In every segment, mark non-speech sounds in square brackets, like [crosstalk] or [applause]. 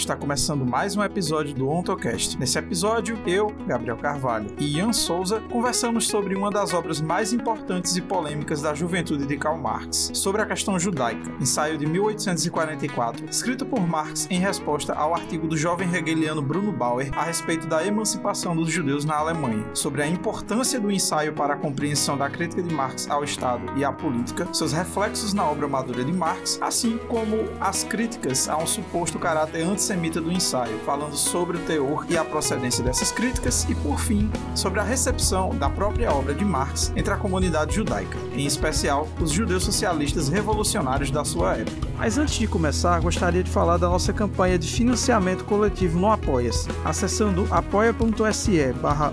Está começando mais um episódio do OntoCast. Nesse episódio, eu, Gabriel Carvalho e Ian Souza conversamos sobre uma das obras mais importantes e polêmicas da juventude de Karl Marx, sobre a questão judaica, ensaio de 1844, escrito por Marx em resposta ao artigo do jovem hegeliano Bruno Bauer a respeito da emancipação dos judeus na Alemanha, sobre a importância do ensaio para a compreensão da crítica de Marx ao Estado e à política, seus reflexos na obra madura de Marx, assim como as críticas a um suposto caráter antissemita do ensaio, falando sobre o teor e a procedência dessas críticas e, por fim, sobre a recepção da própria obra de Marx entre a comunidade judaica, em especial os judeus socialistas revolucionários da sua época. Mas antes de começar, gostaria de falar da nossa campanha de financiamento coletivo no Apoia-se. Acessando apoia.se barra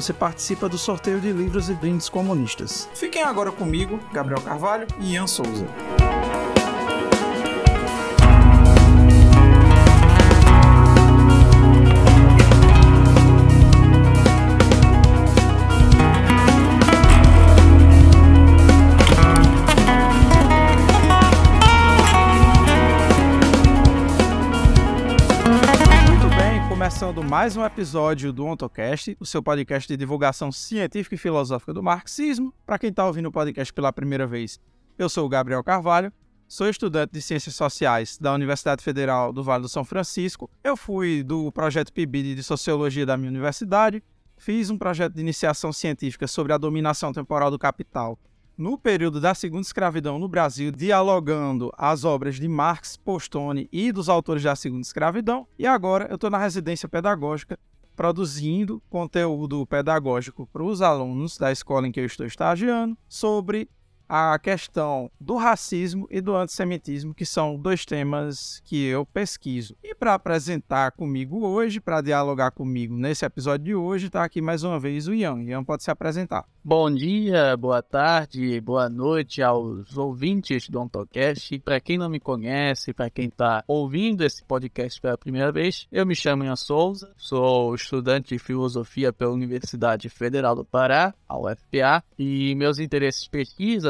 você participa do sorteio de livros e brindes comunistas. Fiquem agora comigo, Gabriel Carvalho e Ian Souza. Começando mais um episódio do OntoCast, o seu podcast de divulgação científica e filosófica do marxismo. Para quem está ouvindo o podcast pela primeira vez, eu sou o Gabriel Carvalho, sou estudante de Ciências Sociais da Universidade Federal do Vale do São Francisco. Eu fui do projeto PIBID de Sociologia da minha universidade, fiz um projeto de iniciação científica sobre a dominação temporal do capital no período da segunda escravidão no Brasil, dialogando as obras de Marx, Postone e dos autores da segunda escravidão. E agora eu estou na residência pedagógica produzindo conteúdo pedagógico para os alunos da escola em que eu estou estagiando sobre a questão do racismo e do antissemitismo, que são dois temas que eu pesquiso. E para apresentar comigo hoje, para dialogar comigo nesse episódio de hoje, está aqui mais uma vez o Ian. Ian pode se apresentar. Bom dia, boa tarde, boa noite aos ouvintes do OntoCast. Para quem não me conhece, para quem está ouvindo esse podcast pela primeira vez, eu me chamo Ian Souza, sou estudante de filosofia pela Universidade Federal do Pará, a UFPA, e meus interesses de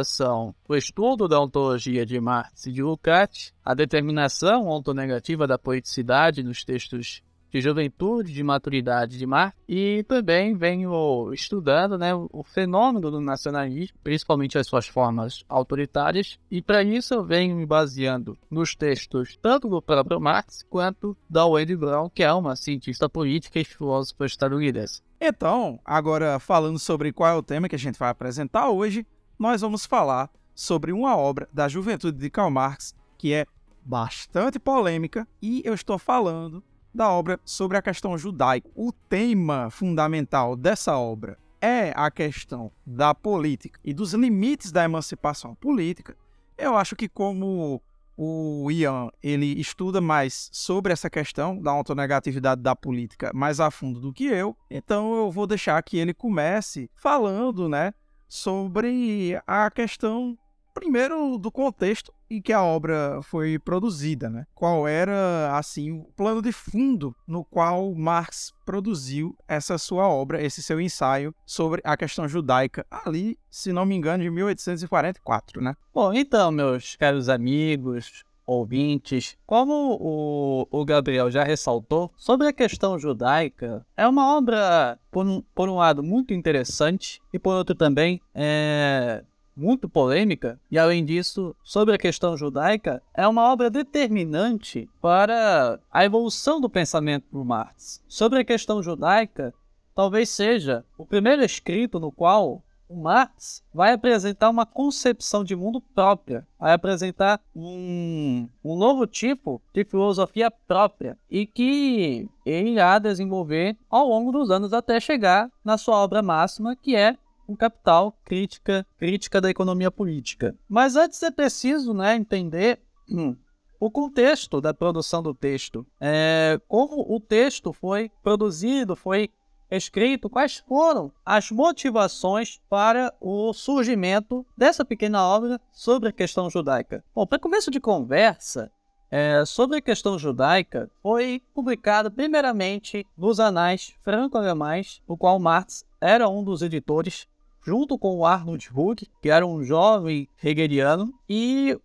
são o estudo da ontologia de Marx e de Lukács, a determinação ontonegativa da poeticidade nos textos de juventude, de maturidade de Marx, e também venho estudando né, o fenômeno do nacionalismo, principalmente as suas formas autoritárias, e para isso eu venho me baseando nos textos tanto do próprio Marx quanto da Wendy Brown, que é uma cientista política e filósofa estadunidense. Então, agora falando sobre qual é o tema que a gente vai apresentar hoje, nós vamos falar sobre uma obra da juventude de Karl Marx que é bastante polêmica e eu estou falando da obra sobre a questão judaica. O tema fundamental dessa obra é a questão da política e dos limites da emancipação política. Eu acho que como o Ian ele estuda mais sobre essa questão da autonegatividade da política mais a fundo do que eu, então eu vou deixar que ele comece falando, né, sobre a questão primeiro do contexto em que a obra foi produzida, né? Qual era assim o plano de fundo no qual Marx produziu essa sua obra, esse seu ensaio sobre a questão judaica ali, se não me engano, de 1844, né? Bom, então, meus caros amigos, ouvintes, como o, o Gabriel já ressaltou, sobre a questão judaica, é uma obra, por um, por um lado, muito interessante e por outro também é muito polêmica, e além disso, sobre a questão judaica, é uma obra determinante para a evolução do pensamento por Marx. Sobre a questão judaica, talvez seja o primeiro escrito no qual o Marx vai apresentar uma concepção de mundo própria, vai apresentar um, um novo tipo de filosofia própria e que ele irá desenvolver ao longo dos anos até chegar na sua obra máxima, que é o Capital, crítica, crítica da economia política. Mas antes é preciso né, entender [clears throat] o contexto da produção do texto. É, como o texto foi produzido, foi escrito quais foram as motivações para o surgimento dessa pequena obra sobre a questão judaica. Bom, para começo de conversa, é, sobre a questão judaica, foi publicado primeiramente nos Anais Franco-Alemães, o qual Marx era um dos editores, junto com o Arnold Hug, que era um jovem hegeliano, e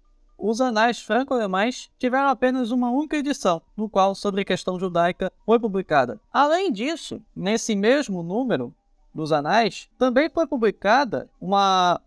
os anais franco-alemães tiveram apenas uma única edição, no qual sobre a questão judaica foi publicada. Além disso, nesse mesmo número dos anais, também foi publicada um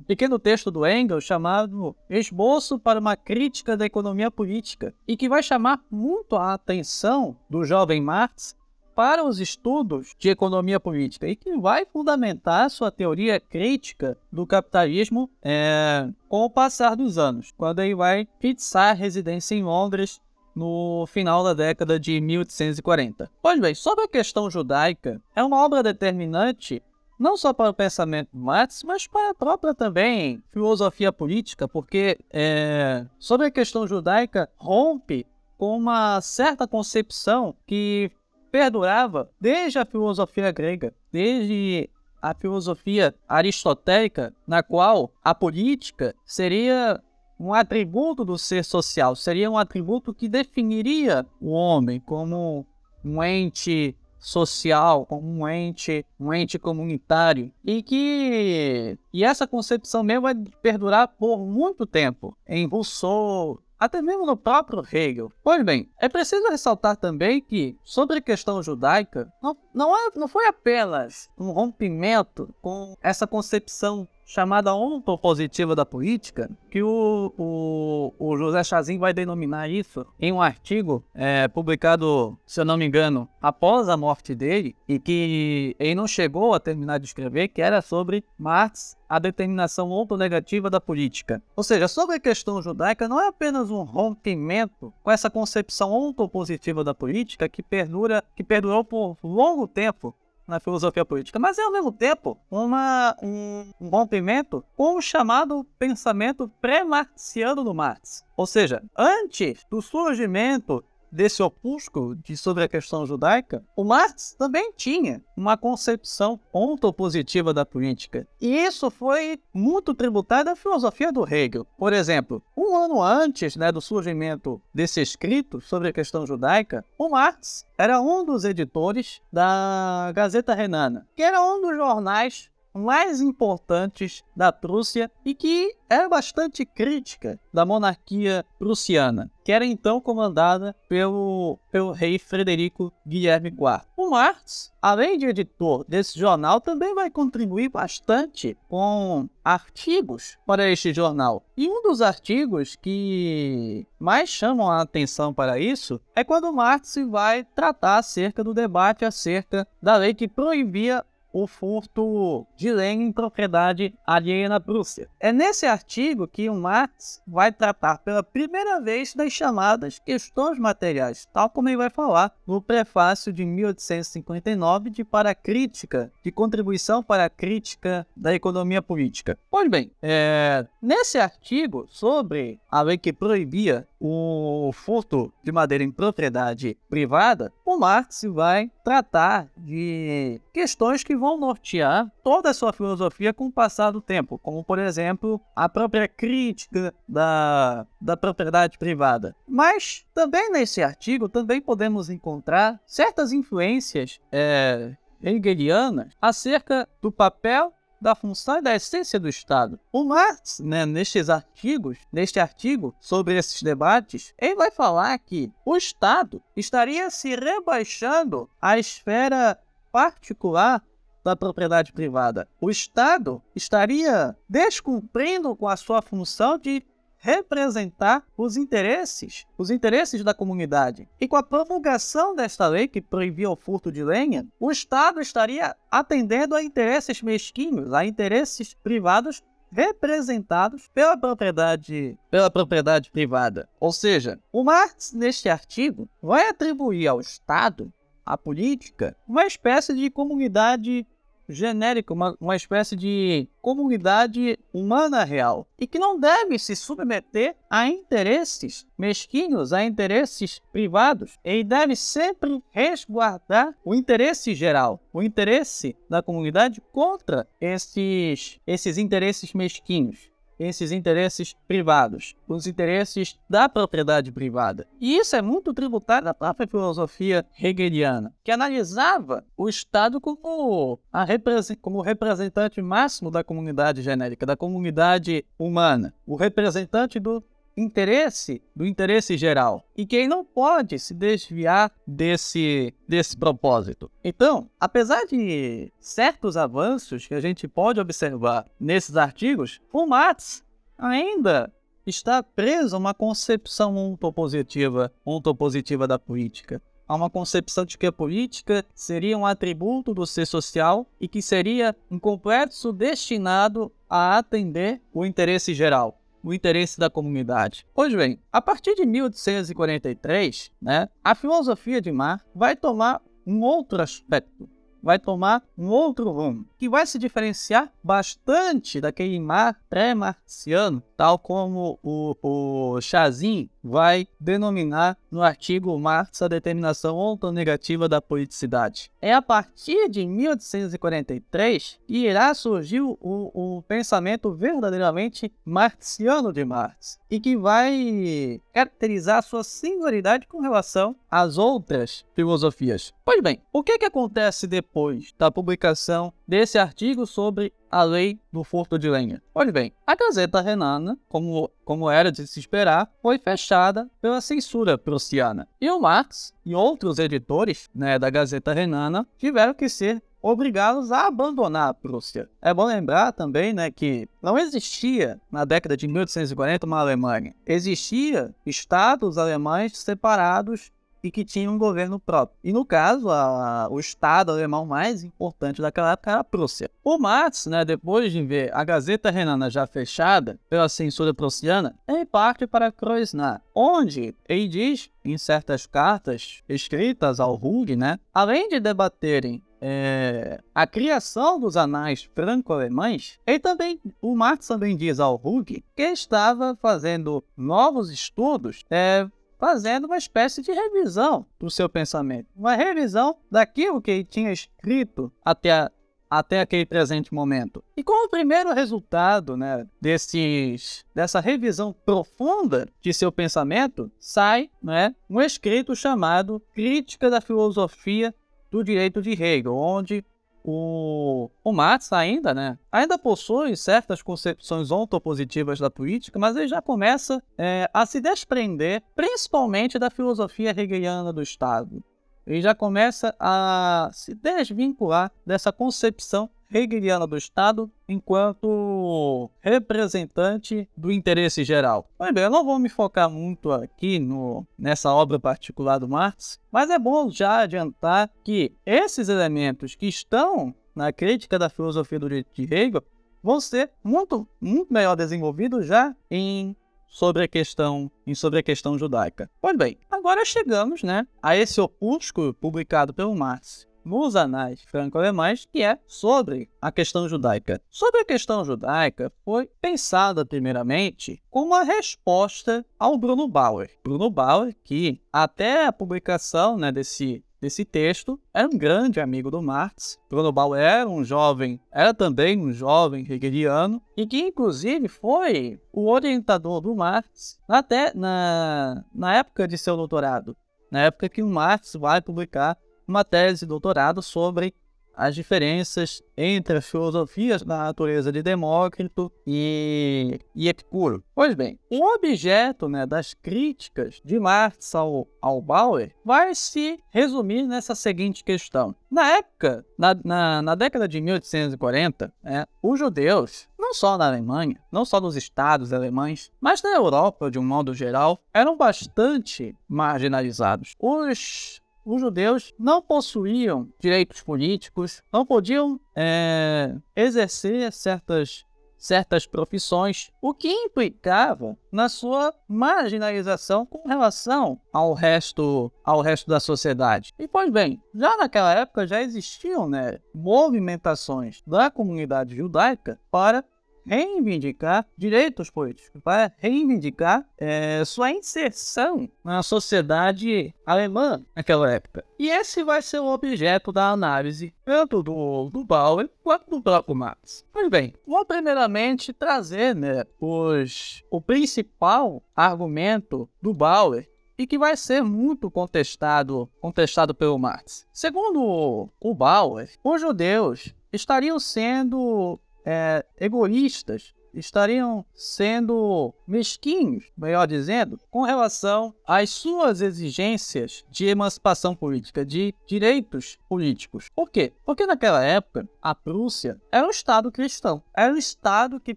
pequeno texto do Engels chamado Esboço para uma Crítica da Economia Política, e que vai chamar muito a atenção do jovem Marx para os estudos de economia política e que vai fundamentar sua teoria crítica do capitalismo é, com o passar dos anos, quando ele vai fixar residência em Londres no final da década de 1840. Pois bem, sobre a questão judaica, é uma obra determinante não só para o pensamento de Marx, mas para a própria também filosofia política, porque é, sobre a questão judaica rompe com uma certa concepção que perdurava desde a filosofia grega, desde a filosofia aristotélica, na qual a política seria um atributo do ser social, seria um atributo que definiria o homem como um ente social, como um ente, um ente comunitário e que e essa concepção mesmo vai perdurar por muito tempo. Em Rousseau, até mesmo no próprio Hegel. Pois bem, é preciso ressaltar também que, sobre a questão judaica, não, não, é, não foi apenas um rompimento com essa concepção chamada ontopositiva da política, que o, o, o José Chazin vai denominar isso em um artigo é, publicado, se eu não me engano, após a morte dele, e que ele não chegou a terminar de escrever, que era sobre Marx, a determinação ontonegativa da política. Ou seja, sobre a questão judaica, não é apenas um rompimento com essa concepção ontopositiva da política que perdura, que perdurou por longo tempo na filosofia política, mas é ao mesmo tempo uma, um, um rompimento com o chamado pensamento pré-marxiano do Marx. Ou seja, antes do surgimento desse opúsculo de sobre a questão judaica, o Marx também tinha uma concepção ontopositiva da política. E isso foi muito tributado à filosofia do Hegel. Por exemplo, um ano antes né, do surgimento desse escrito sobre a questão judaica, o Marx era um dos editores da Gazeta Renana, que era um dos jornais mais importantes da Prússia e que era bastante crítica da monarquia prussiana, que era então comandada pelo, pelo rei Frederico Guilherme IV. O Marx, além de editor desse jornal, também vai contribuir bastante com artigos para este jornal. E um dos artigos que mais chamam a atenção para isso é quando Marx vai tratar acerca do debate acerca da lei que proibia o furto de lenha em propriedade alheia na Prússia. É nesse artigo que o Marx vai tratar pela primeira vez das chamadas questões materiais, tal como ele vai falar no prefácio de 1859 de Para a Crítica, de Contribuição para a Crítica da Economia Política. Pois bem, é, nesse artigo sobre a lei que proibia o furto de madeira em propriedade privada, o Marx vai tratar de questões que vão nortear toda a sua filosofia com o passar do tempo, como por exemplo a própria crítica da, da propriedade privada. Mas também nesse artigo também podemos encontrar certas influências é, hegelianas acerca do papel da função e da essência do Estado. O Marx, né, nestes artigos, neste artigo sobre esses debates, ele vai falar que o Estado estaria se rebaixando à esfera particular da propriedade privada. O Estado estaria descumprindo com a sua função de representar os interesses, os interesses da comunidade. E com a promulgação desta lei que proibia o furto de lenha, o Estado estaria atendendo a interesses mesquinhos, a interesses privados representados pela propriedade, pela propriedade privada. Ou seja, o Marx neste artigo vai atribuir ao Estado, à política, uma espécie de comunidade genérica, uma, uma espécie de comunidade humana real e que não deve se submeter a interesses mesquinhos, a interesses privados. Ele deve sempre resguardar o interesse geral, o interesse da comunidade contra esses, esses interesses mesquinhos esses interesses privados, os interesses da propriedade privada. E isso é muito tributário da própria filosofia hegeliana, que analisava o Estado como, represent como representante máximo da comunidade genérica, da comunidade humana, o representante do interesse, do interesse geral, e que ele não pode se desviar desse, desse propósito. Então, apesar de certos avanços que a gente pode observar nesses artigos, o Marx ainda está preso a uma concepção ontopositiva, ontopositiva da política. A uma concepção de que a política seria um atributo do ser social e que seria um complexo destinado a atender o interesse geral o interesse da comunidade. Pois bem, a partir de 1843, né, a filosofia de Marx vai tomar um outro aspecto, vai tomar um outro rumo, que vai se diferenciar bastante daquele mar pré-marciano, tal como o, o Chazin vai denominar no artigo Marx a determinação ontonegativa da politicidade. É a partir de 1843 que irá surgir o, o pensamento verdadeiramente marxiano de Marx e que vai caracterizar sua singularidade com relação às outras filosofias. Pois bem, o que, que acontece depois da publicação desse artigo sobre a lei do furto de lenha. Olhe bem, a Gazeta Renana, como, como era de se esperar, foi fechada pela censura prussiana. E o Marx e outros editores né, da Gazeta Renana tiveram que ser obrigá-los a abandonar a Prússia. É bom lembrar também né, que não existia, na década de 1840, uma Alemanha. Existia estados alemães separados e que tinha um governo próprio. E no caso, a, o Estado alemão mais importante daquela época era a Prússia. O Marx, né, depois de ver a Gazeta Renana já fechada pela censura prussiana, ele parte para Kreuznach, onde ele diz, em certas cartas escritas ao Hung, né, além de debaterem é, a criação dos anais franco-alemães, ele também, o Marx também diz ao Hug que estava fazendo novos estudos é, fazendo uma espécie de revisão do seu pensamento, uma revisão daquilo que ele tinha escrito até, a, até aquele presente momento. E como primeiro resultado né, desses, dessa revisão profunda de seu pensamento, sai né, um escrito chamado Crítica da Filosofia do Direito de Hegel, onde o, o Marx ainda, né, ainda possui certas concepções ontopositivas da política, mas ele já começa é, a se desprender, principalmente da filosofia hegeliana do Estado. Ele já começa a se desvincular dessa concepção hegeliana do Estado enquanto representante do interesse geral. Pois bem, eu não vou me focar muito aqui no, nessa obra particular do Marx, mas é bom já adiantar que esses elementos que estão na crítica da filosofia do direito de Hegel vão ser muito, muito melhor desenvolvidos já em sobre a questão em sobre a questão judaica. Pois bem, agora chegamos, né, a esse opúsculo publicado pelo Marx nos anais franco-alemães, que é sobre a questão judaica. Sobre a questão judaica, foi pensada primeiramente como uma resposta ao Bruno Bauer. Bruno Bauer, que até a publicação né, desse desse texto, era um grande amigo do Marx. Bruno Bauer era um jovem, era também um jovem hegeliano, e que inclusive foi o orientador do Marx até na, na época de seu doutorado. Na época que o Marx vai publicar uma tese de doutorado sobre as diferenças entre as filosofias da natureza de Demócrito e, e Epicuro. Pois bem, o objeto né, das críticas de Marx ao, ao Bauer vai se resumir nessa seguinte questão. Na época, na, na, na década de 1840, né, os judeus, não só na Alemanha, não só nos estados alemães, mas na Europa de um modo geral, eram bastante marginalizados. Os os judeus não possuíam direitos políticos, não podiam é, exercer certas certas profissões, o que implicava na sua marginalização com relação ao resto, ao resto da sociedade. E pois bem, já naquela época já existiam né, movimentações da comunidade judaica para reivindicar direitos políticos, para reivindicar é, sua inserção na sociedade alemã naquela época. E esse vai ser o objeto da análise, tanto do, do Bauer quanto do próprio Marx. Pois bem, vou primeiramente trazer né, os, o principal argumento do Bauer e que vai ser muito contestado, contestado pelo Marx. Segundo o Bauer, os judeus estariam sendo é, egoístas, estariam sendo mesquinhos, melhor dizendo, com relação às suas exigências de emancipação política, de direitos políticos. Por quê? Porque naquela época a Prússia era um Estado cristão, era um Estado que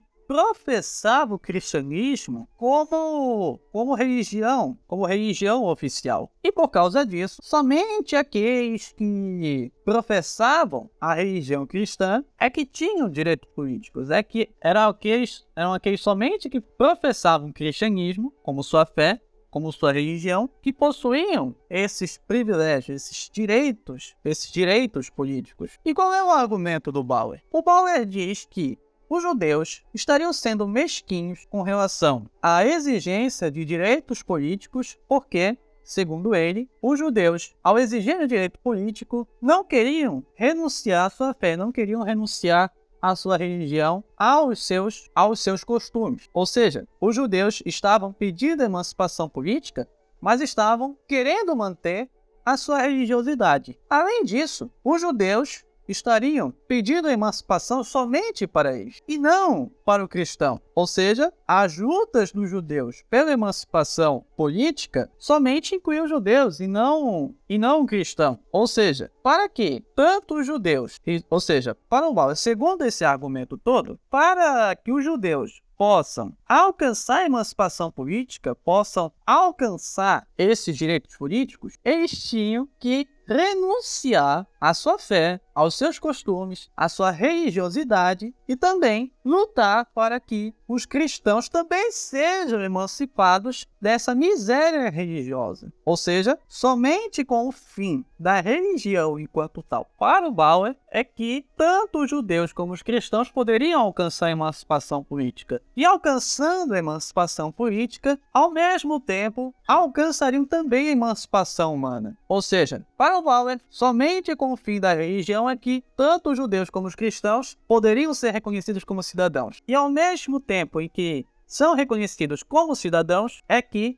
professava o cristianismo como, como religião, como religião oficial. E por causa disso, somente aqueles que professavam a religião cristã é que tinham direitos políticos, é que eram aqueles, eram aqueles somente que professavam o cristianismo como sua fé como sua religião, que possuíam esses privilégios, esses direitos, esses direitos políticos. E qual é o argumento do Bauer? O Bauer diz que os judeus estariam sendo mesquinhos com relação à exigência de direitos políticos, porque, segundo ele, os judeus, ao exigir o direito político, não queriam renunciar à sua fé, não queriam renunciar à sua religião, aos seus, aos seus costumes. Ou seja, os judeus estavam pedindo emancipação política, mas estavam querendo manter a sua religiosidade. Além disso, os judeus estariam pedindo emancipação somente para eles e não para o cristão. Ou seja, as lutas dos judeus pela emancipação política somente incluíam os judeus e não e não o cristão. Ou seja, para que tanto os judeus, ou seja, para o mal, segundo esse argumento todo, para que os judeus possam alcançar a emancipação política, possam alcançar esses direitos políticos, eles tinham que renunciar à sua fé, aos seus costumes, à sua religiosidade e também lutar para que os cristãos também sejam emancipados dessa miséria religiosa. Ou seja, somente com o fim da religião enquanto tal para o Bauer é que tanto os judeus como os cristãos poderiam alcançar a emancipação política. E alcançando a emancipação política, ao mesmo tempo, alcançariam também a emancipação humana. Ou seja, para o Bauer, somente com fim da religião é que tanto os judeus como os cristãos poderiam ser reconhecidos como cidadãos. E ao mesmo tempo em que são reconhecidos como cidadãos, é que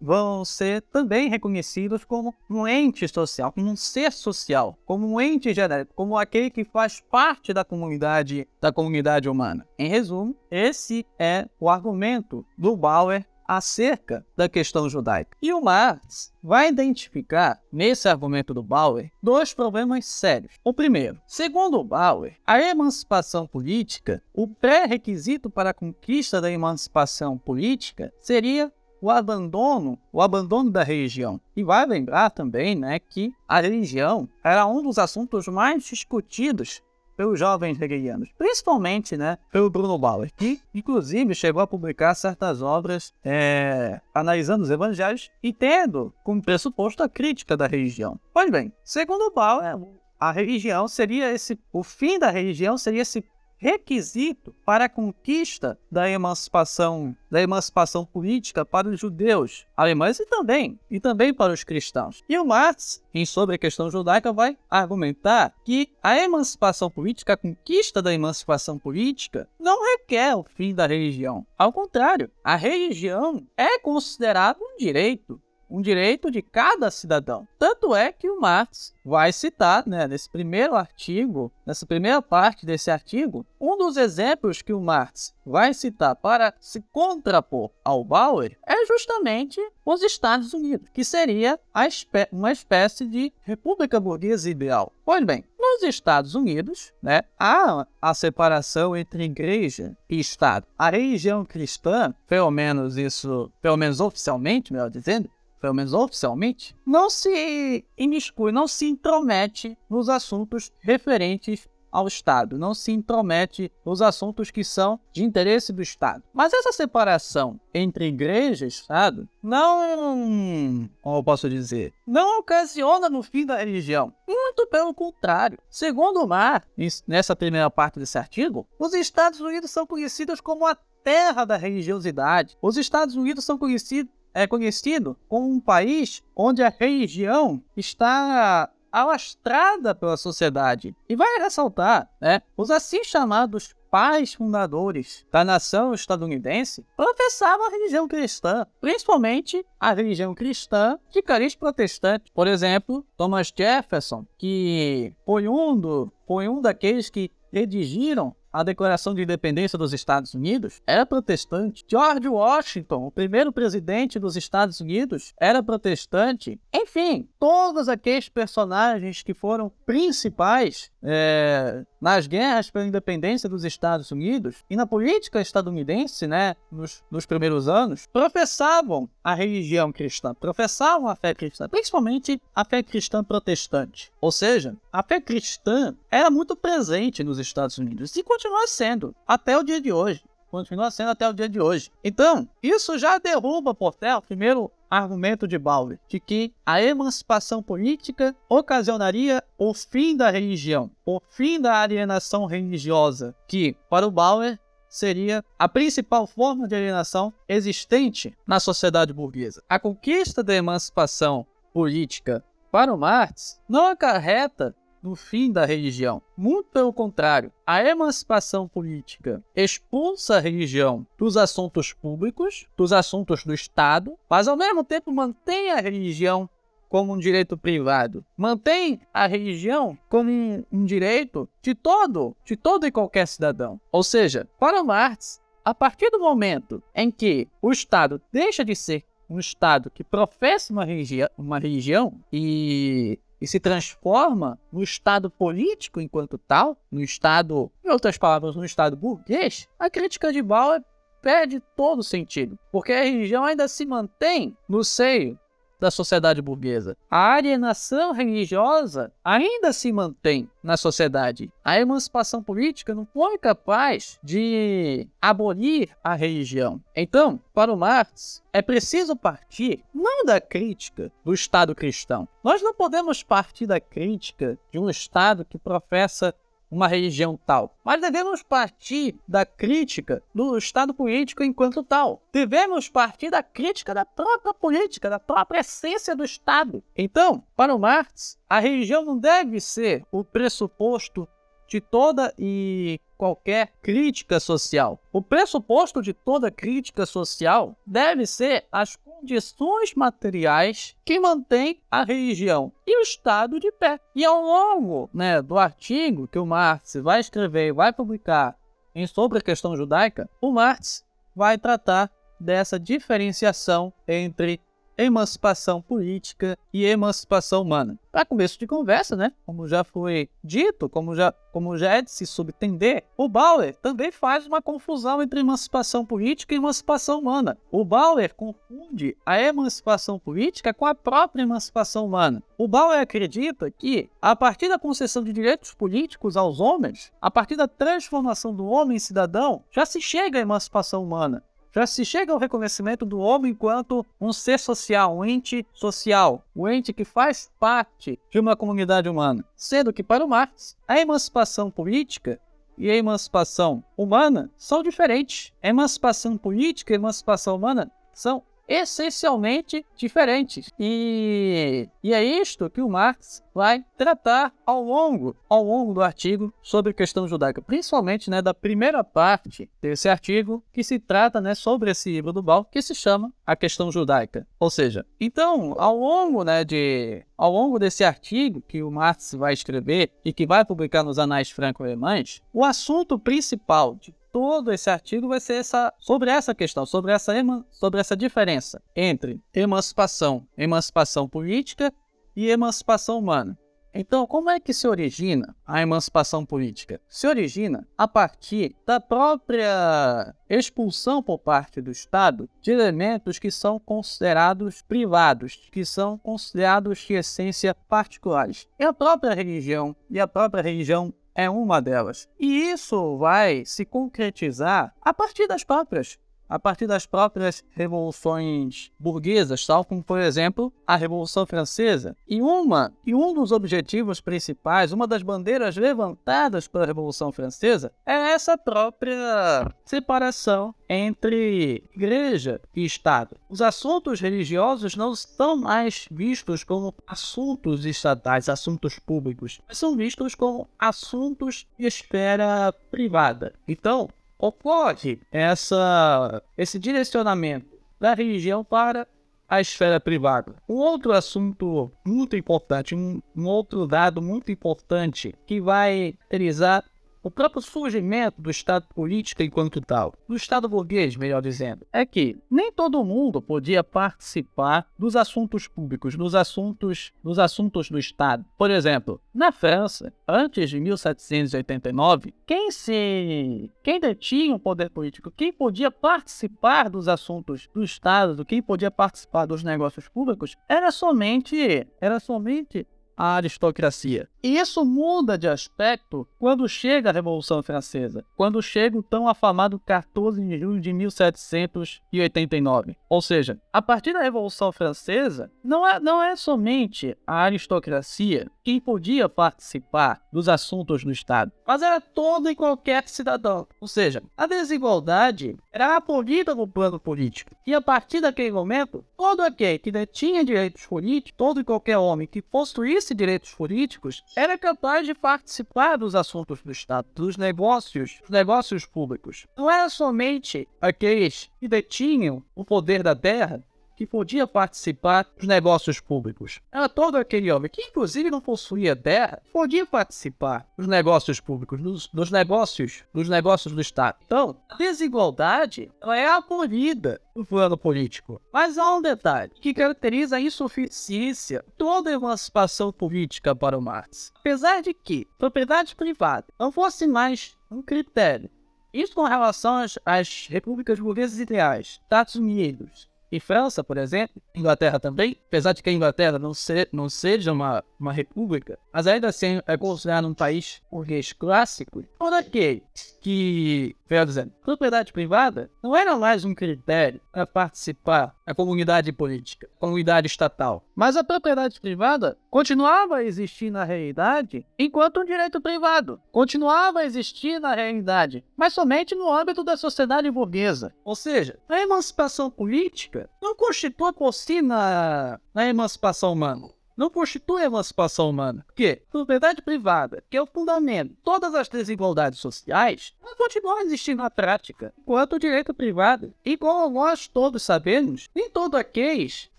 vão ser também reconhecidos como um ente social, como um ser social, como um ente genérico, como aquele que faz parte da comunidade, da comunidade humana. Em resumo, esse é o argumento do Bauer acerca da questão judaica. E o Marx vai identificar, nesse argumento do Bauer, dois problemas sérios. O primeiro, segundo o Bauer, a emancipação política, o pré-requisito para a conquista da emancipação política seria o abandono, o abandono da religião. E vai lembrar também, né, que a religião era um dos assuntos mais discutidos pelos jovens hegelianos, principalmente né, pelo Bruno Bauer, que inclusive chegou a publicar certas obras é, analisando os evangelhos e tendo como pressuposto a crítica da religião. Pois bem, segundo Bauer, a religião seria esse, o fim da religião seria esse requisito para a conquista da emancipação, da emancipação política para os judeus alemães e também, e também para os cristãos. E o Marx, em sobre a questão judaica, vai argumentar que a emancipação política, a conquista da emancipação política, não requer o fim da religião. Ao contrário, a religião é considerada um direito um direito de cada cidadão. Tanto é que o Marx vai citar, né, nesse primeiro artigo, nessa primeira parte desse artigo, um dos exemplos que o Marx vai citar para se contrapor ao Bauer é justamente os Estados Unidos, que seria espé uma espécie de república burguesa ideal. Pois bem, nos Estados Unidos, né, há a separação entre igreja e Estado. A religião cristã, pelo menos isso, pelo menos oficialmente, melhor dizendo, pelo menos oficialmente, não se imiscui, não se intromete nos assuntos referentes ao Estado, não se intromete nos assuntos que são de interesse do Estado. Mas essa separação entre igreja e Estado não, como eu posso dizer, não ocasiona no fim da religião. Muito pelo contrário. Segundo o Mar, nessa primeira parte desse artigo, os Estados Unidos são conhecidos como a terra da religiosidade. Os Estados Unidos são conhecidos é conhecido como um país onde a religião está alastrada pela sociedade. E vai ressaltar, né, os assim chamados pais fundadores da nação estadunidense professavam a religião cristã, principalmente a religião cristã de cariz protestante. Por exemplo, Thomas Jefferson, que foi um, do, foi um daqueles que redigiram a Declaração de Independência dos Estados Unidos era protestante. George Washington, o primeiro presidente dos Estados Unidos, era protestante. Enfim, todos aqueles personagens que foram principais é, nas guerras pela independência dos Estados Unidos e na política estadunidense, né, nos, nos primeiros anos, professavam a religião cristã, professavam a fé cristã, principalmente a fé cristã protestante. Ou seja, a fé cristã era muito presente nos Estados Unidos e continua sendo até o dia de hoje. Continua sendo até o dia de hoje. Então, isso já derruba por terra o primeiro argumento de Bauer, de que a emancipação política ocasionaria o fim da religião, o fim da alienação religiosa, que, para o Bauer, seria a principal forma de alienação existente na sociedade burguesa. A conquista da emancipação política para o Marx não acarreta no fim da religião. Muito pelo contrário, a emancipação política expulsa a religião dos assuntos públicos, dos assuntos do Estado, mas ao mesmo tempo mantém a religião como um direito privado, mantém a religião como um, um direito de todo, de todo e qualquer cidadão. Ou seja, para Marx, a partir do momento em que o Estado deixa de ser um Estado que professa uma, religi uma religião e e se transforma no Estado político enquanto tal, no Estado, em outras palavras, no Estado burguês, a crítica de Bauer perde todo sentido, porque a religião ainda se mantém no seio da sociedade burguesa. A alienação religiosa ainda se mantém na sociedade. A emancipação política não foi capaz de abolir a religião. Então, para o Marx, é preciso partir não da crítica do Estado cristão. Nós não podemos partir da crítica de um Estado que professa uma religião tal, mas devemos partir da crítica do Estado político enquanto tal. Devemos partir da crítica da própria política, da própria essência do Estado. Então, para o Marx, a religião não deve ser o pressuposto de toda e qualquer crítica social. O pressuposto de toda crítica social deve ser as condições materiais que mantêm a religião e o Estado de pé. E ao longo né, do artigo que o Marx vai escrever e vai publicar em sobre a questão judaica, o Marx vai tratar dessa diferenciação entre emancipação política e emancipação humana. Para começo de conversa, né? Como já foi dito, como já, como já é de se subentender, o Bauer também faz uma confusão entre emancipação política e emancipação humana. O Bauer confunde a emancipação política com a própria emancipação humana. O Bauer acredita que, a partir da concessão de direitos políticos aos homens, a partir da transformação do homem em cidadão, já se chega à emancipação humana já se chega ao reconhecimento do homem enquanto um ser social, um ente social, um ente que faz parte de uma comunidade humana. Sendo que, para o Marx, a emancipação política e a emancipação humana são diferentes. A emancipação política e a emancipação humana são essencialmente diferentes. E, e é isto que o Marx vai tratar ao longo, ao longo do artigo sobre a questão judaica, principalmente né, da primeira parte desse artigo que se trata né, sobre esse livro do Bal, que se chama A Questão Judaica. Ou seja, então, ao longo, né, de, ao longo desse artigo que o Marx vai escrever e que vai publicar nos Anais Franco-Alemães, o assunto principal de todo esse artigo vai ser essa, sobre essa questão, sobre essa, sobre essa diferença entre emancipação, emancipação política e emancipação humana. Então, como é que se origina a emancipação política? Se origina a partir da própria expulsão por parte do Estado de elementos que são considerados privados, que são considerados de essência particulares. E a própria religião e a própria religião é uma delas. E isso vai se concretizar a partir das próprias a partir das próprias revoluções burguesas, tal como, por exemplo, a Revolução Francesa. E uma e um dos objetivos principais, uma das bandeiras levantadas pela Revolução Francesa, é essa própria separação entre igreja e Estado. Os assuntos religiosos não estão mais vistos como assuntos estatais, assuntos públicos, mas são vistos como assuntos de esfera privada. Então, ocorre essa, esse direcionamento da religião para a esfera privada. Um outro assunto muito importante, um, um outro dado muito importante que vai utilizar o próprio surgimento do Estado político enquanto tal, do Estado burguês, melhor dizendo, é que nem todo mundo podia participar dos assuntos públicos, dos assuntos, dos assuntos do Estado. Por exemplo, na França, antes de 1789, quem se, quem detinha o poder político, quem podia participar dos assuntos do Estado, quem podia participar dos negócios públicos, era somente, era somente a aristocracia. E isso muda de aspecto quando chega a Revolução Francesa, quando chega o tão afamado 14 de julho de 1789. Ou seja, a partir da Revolução Francesa, não é, não é somente a aristocracia quem podia participar dos assuntos do Estado, mas era todo e qualquer cidadão. Ou seja, a desigualdade era abolida no plano político. E a partir daquele momento, todo aquele que detinha direitos políticos, todo e qualquer homem que possuísse direitos políticos, era capaz de participar dos assuntos do Estado, dos negócios, dos negócios públicos. Não era somente aqueles que detinham o poder da terra que podia participar dos negócios públicos. Era todo aquele homem que, inclusive, não possuía terra, podia participar dos negócios públicos, dos, dos negócios, dos negócios do Estado. Então, a desigualdade é abolida no plano político. Mas há um detalhe que caracteriza a insuficiência toda a emancipação política para o Marx. Apesar de que propriedade privada não fosse mais um critério isso com relação às, às repúblicas burguesas ideais, Estados Unidos, em França, por exemplo, Inglaterra também, apesar de que a Inglaterra não, ser, não seja uma, uma república, mas ainda assim é considerado um país burguês clássico, todo aquele que, melhor dizendo, propriedade privada não era mais um critério para participar da comunidade política, comunidade estatal, mas a propriedade privada continuava a existir na realidade enquanto um direito privado, continuava a existir na realidade, mas somente no âmbito da sociedade burguesa. Ou seja, a emancipação política não constitui por na, na emancipação humana não constitui emancipação humana. Porque propriedade privada, que é o fundamento de todas as desigualdades sociais, não continua a existir na prática, enquanto o direito privado. E como nós todos sabemos, nem todo aqueles que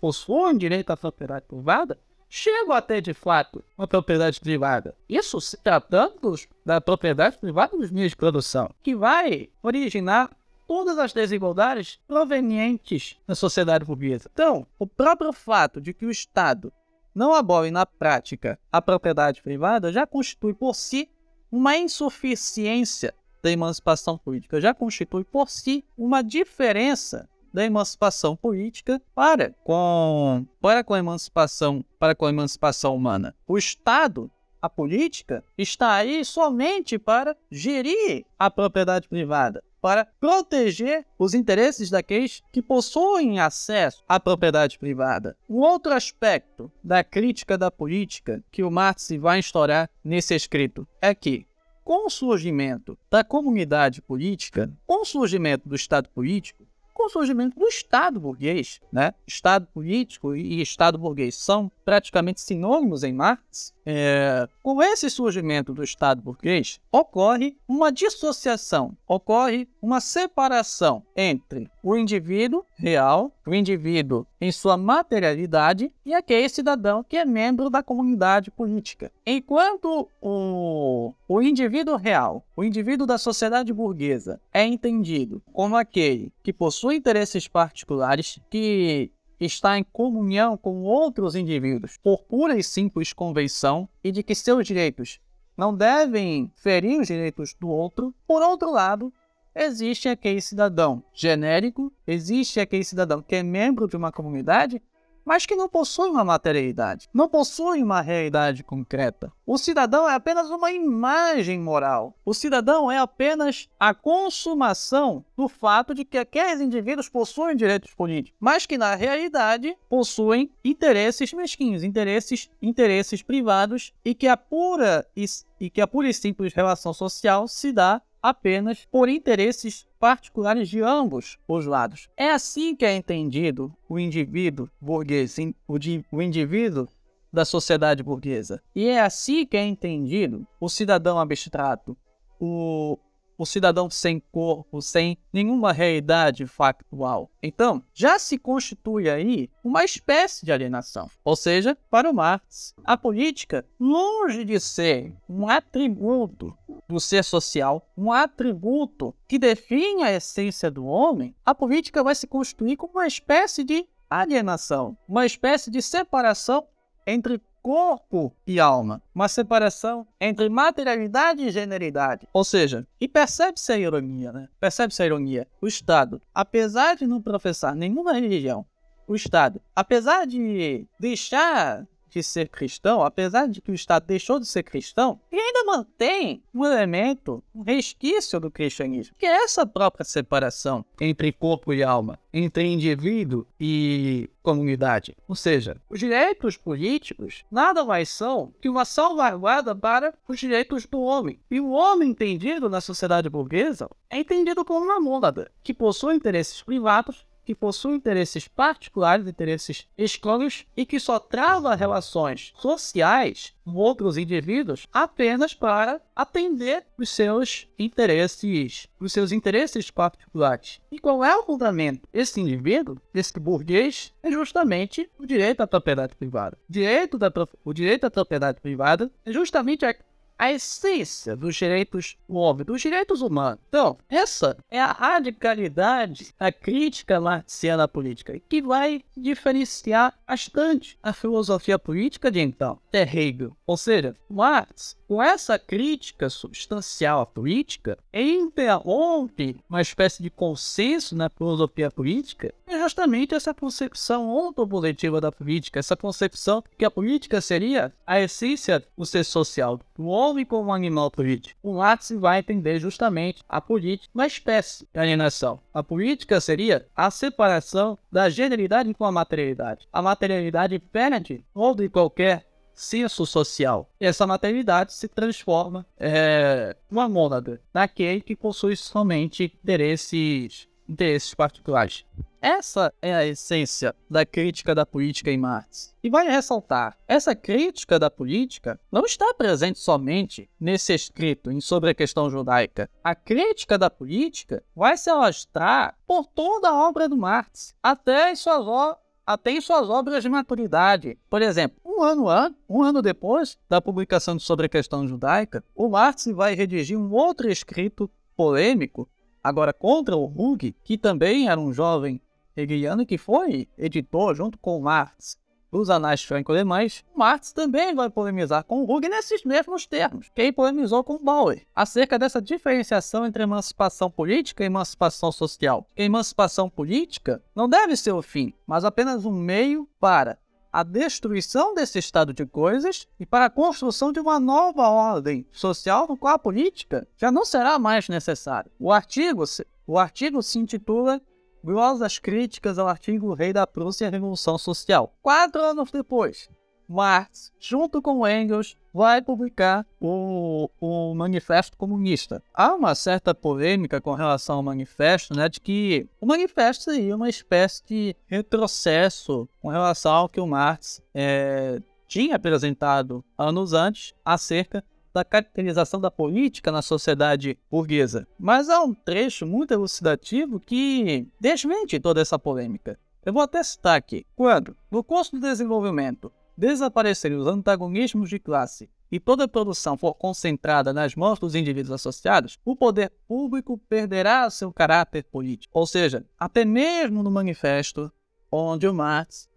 possuem direito à propriedade privada chegam a ter de fato uma propriedade privada. Isso se tratando da propriedade privada dos meios de produção, que vai originar todas as desigualdades provenientes da sociedade burguesa. Então, o próprio fato de que o Estado não abole na prática a propriedade privada já constitui por si uma insuficiência da emancipação política, já constitui por si uma diferença da emancipação política para com, para com a emancipação para com a emancipação humana. O Estado a política está aí somente para gerir a propriedade privada, para proteger os interesses daqueles que possuem acesso à propriedade privada. Um outro aspecto da crítica da política que o Marx vai instaurar nesse escrito é que, com o surgimento da comunidade política, com o surgimento do Estado político, com o surgimento do Estado burguês, né? Estado político e Estado burguês são praticamente sinônimos em Marx. É, com esse surgimento do Estado burguês, ocorre uma dissociação, ocorre uma separação entre o indivíduo real, o indivíduo em sua materialidade e aquele cidadão que é membro da comunidade política. Enquanto o, o indivíduo real, o indivíduo da sociedade burguesa, é entendido como aquele que possui interesses particulares, que está em comunhão com outros indivíduos por pura e simples convenção e de que seus direitos não devem ferir os direitos do outro. Por outro lado, existe aquele cidadão genérico, existe aquele cidadão que é membro de uma comunidade mas que não possuem uma materialidade, não possuem uma realidade concreta. O cidadão é apenas uma imagem moral. O cidadão é apenas a consumação do fato de que aqueles indivíduos possuem direitos políticos, mas que na realidade possuem interesses mesquinhos, interesses, interesses privados e que a pura e, e que a pura e simples relação social se dá apenas por interesses particulares de ambos os lados. É assim que é entendido o indivíduo burguês, o, indivíduo da sociedade burguesa. E é assim que é entendido o cidadão abstrato, o o cidadão sem corpo, sem nenhuma realidade factual. Então, já se constitui aí uma espécie de alienação. Ou seja, para o Marx, a política, longe de ser um atributo do ser social, um atributo que define a essência do homem, a política vai se constituir como uma espécie de alienação, uma espécie de separação entre corpo e alma, uma separação entre materialidade e generalidade. Ou seja, e percebe-se a ironia, né? Percebe-se a ironia. O Estado, apesar de não professar nenhuma religião, o Estado, apesar de deixar de ser cristão, apesar de que o Estado deixou de ser cristão, ele ainda mantém um elemento, um resquício do cristianismo, que é essa própria separação entre corpo e alma, entre indivíduo e comunidade. Ou seja, os direitos políticos nada mais são que uma salvaguarda para os direitos do homem. E o homem entendido na sociedade burguesa é entendido como uma mônada, que possui interesses privados que possui interesses particulares, interesses exclônios e que só trava relações sociais com outros indivíduos apenas para atender os seus interesses, os seus interesses particulares. E qual é o fundamento? Esse indivíduo, esse burguês, é justamente o direito à propriedade privada. Direito, da, o direito à propriedade privada é justamente a a essência dos direitos do homem, dos direitos humanos. Então, essa é a radicalidade, a crítica marxiana política, que vai diferenciar bastante a filosofia política de então, de Hegel. Ou seja, Marx com essa crítica substancial à política, interrompe uma espécie de consenso na filosofia política, é justamente essa concepção ontopoletiva da política, essa concepção que a política seria a essência do ser social, do homem como animal político. O Marx vai entender justamente a política uma espécie de alienação. A política seria a separação da generalidade com a materialidade. A materialidade perde todo e qualquer senso social. Essa materialidade se transforma é, uma mônada, naquele que possui somente interesses, interesses particulares. Essa é a essência da crítica da política em Marx. E vale ressaltar, essa crítica da política não está presente somente nesse escrito em sobre a questão judaica. A crítica da política vai se alastrar por toda a obra do Marx, até as suas, até em suas obras de maturidade. Por exemplo, um ano, um ano depois da publicação sobre a questão judaica, o Marx vai redigir um outro escrito polêmico, agora contra o Hug, que também era um jovem hegeliano que foi editor junto com Marx dos anais franco-alemães, Marx também vai polemizar com Hug nesses mesmos termos, que ele polemizou com Bauer, acerca dessa diferenciação entre emancipação política e emancipação social. A emancipação política não deve ser o fim, mas apenas um meio para a destruição desse estado de coisas e para a construção de uma nova ordem social no qual a política já não será mais necessária. O artigo, o artigo se intitula Glosas críticas ao artigo Rei da Prússia e a Revolução Social. Quatro anos depois, Marx, junto com Engels, vai publicar o, o Manifesto Comunista. Há uma certa polêmica com relação ao manifesto, né, de que o manifesto seria uma espécie de retrocesso com relação ao que o Marx é, tinha apresentado anos antes acerca da caracterização da política na sociedade burguesa. Mas há um trecho muito elucidativo que desmente toda essa polêmica. Eu vou até citar aqui. Quando, no curso do desenvolvimento, desaparecerem os antagonismos de classe e toda a produção for concentrada nas mãos dos indivíduos associados, o poder público perderá seu caráter político. Ou seja, até mesmo no manifesto, onde o Marx,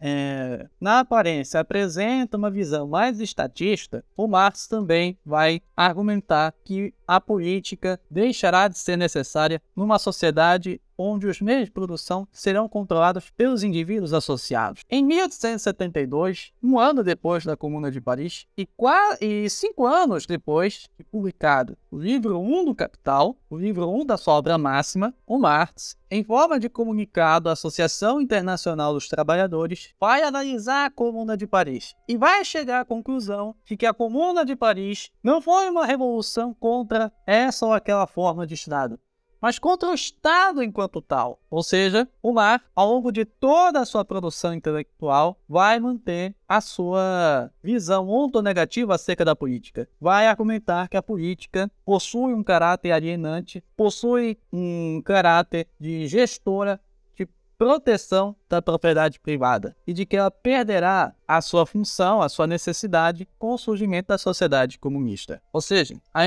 é, na aparência, apresenta uma visão mais estatista, o Marx também vai argumentar que a política deixará de ser necessária numa sociedade onde os meios de produção serão controlados pelos indivíduos associados. Em 1872, um ano depois da Comuna de Paris e, e cinco anos depois de publicado o livro 1 do Capital, o livro 1 da sua obra máxima, o Marx, em forma de comunicado à Associação Internacional dos Trabalhadores, vai analisar a Comuna de Paris e vai chegar à conclusão de que a Comuna de Paris não foi uma revolução contra essa ou aquela forma de Estado, mas contra o Estado enquanto tal. Ou seja, o Mar, ao longo de toda a sua produção intelectual, vai manter a sua visão ontonegativa acerca da política. Vai argumentar que a política possui um caráter alienante, possui um caráter de gestora proteção da propriedade privada e de que ela perderá a sua função, a sua necessidade com o surgimento da sociedade comunista. Ou seja, a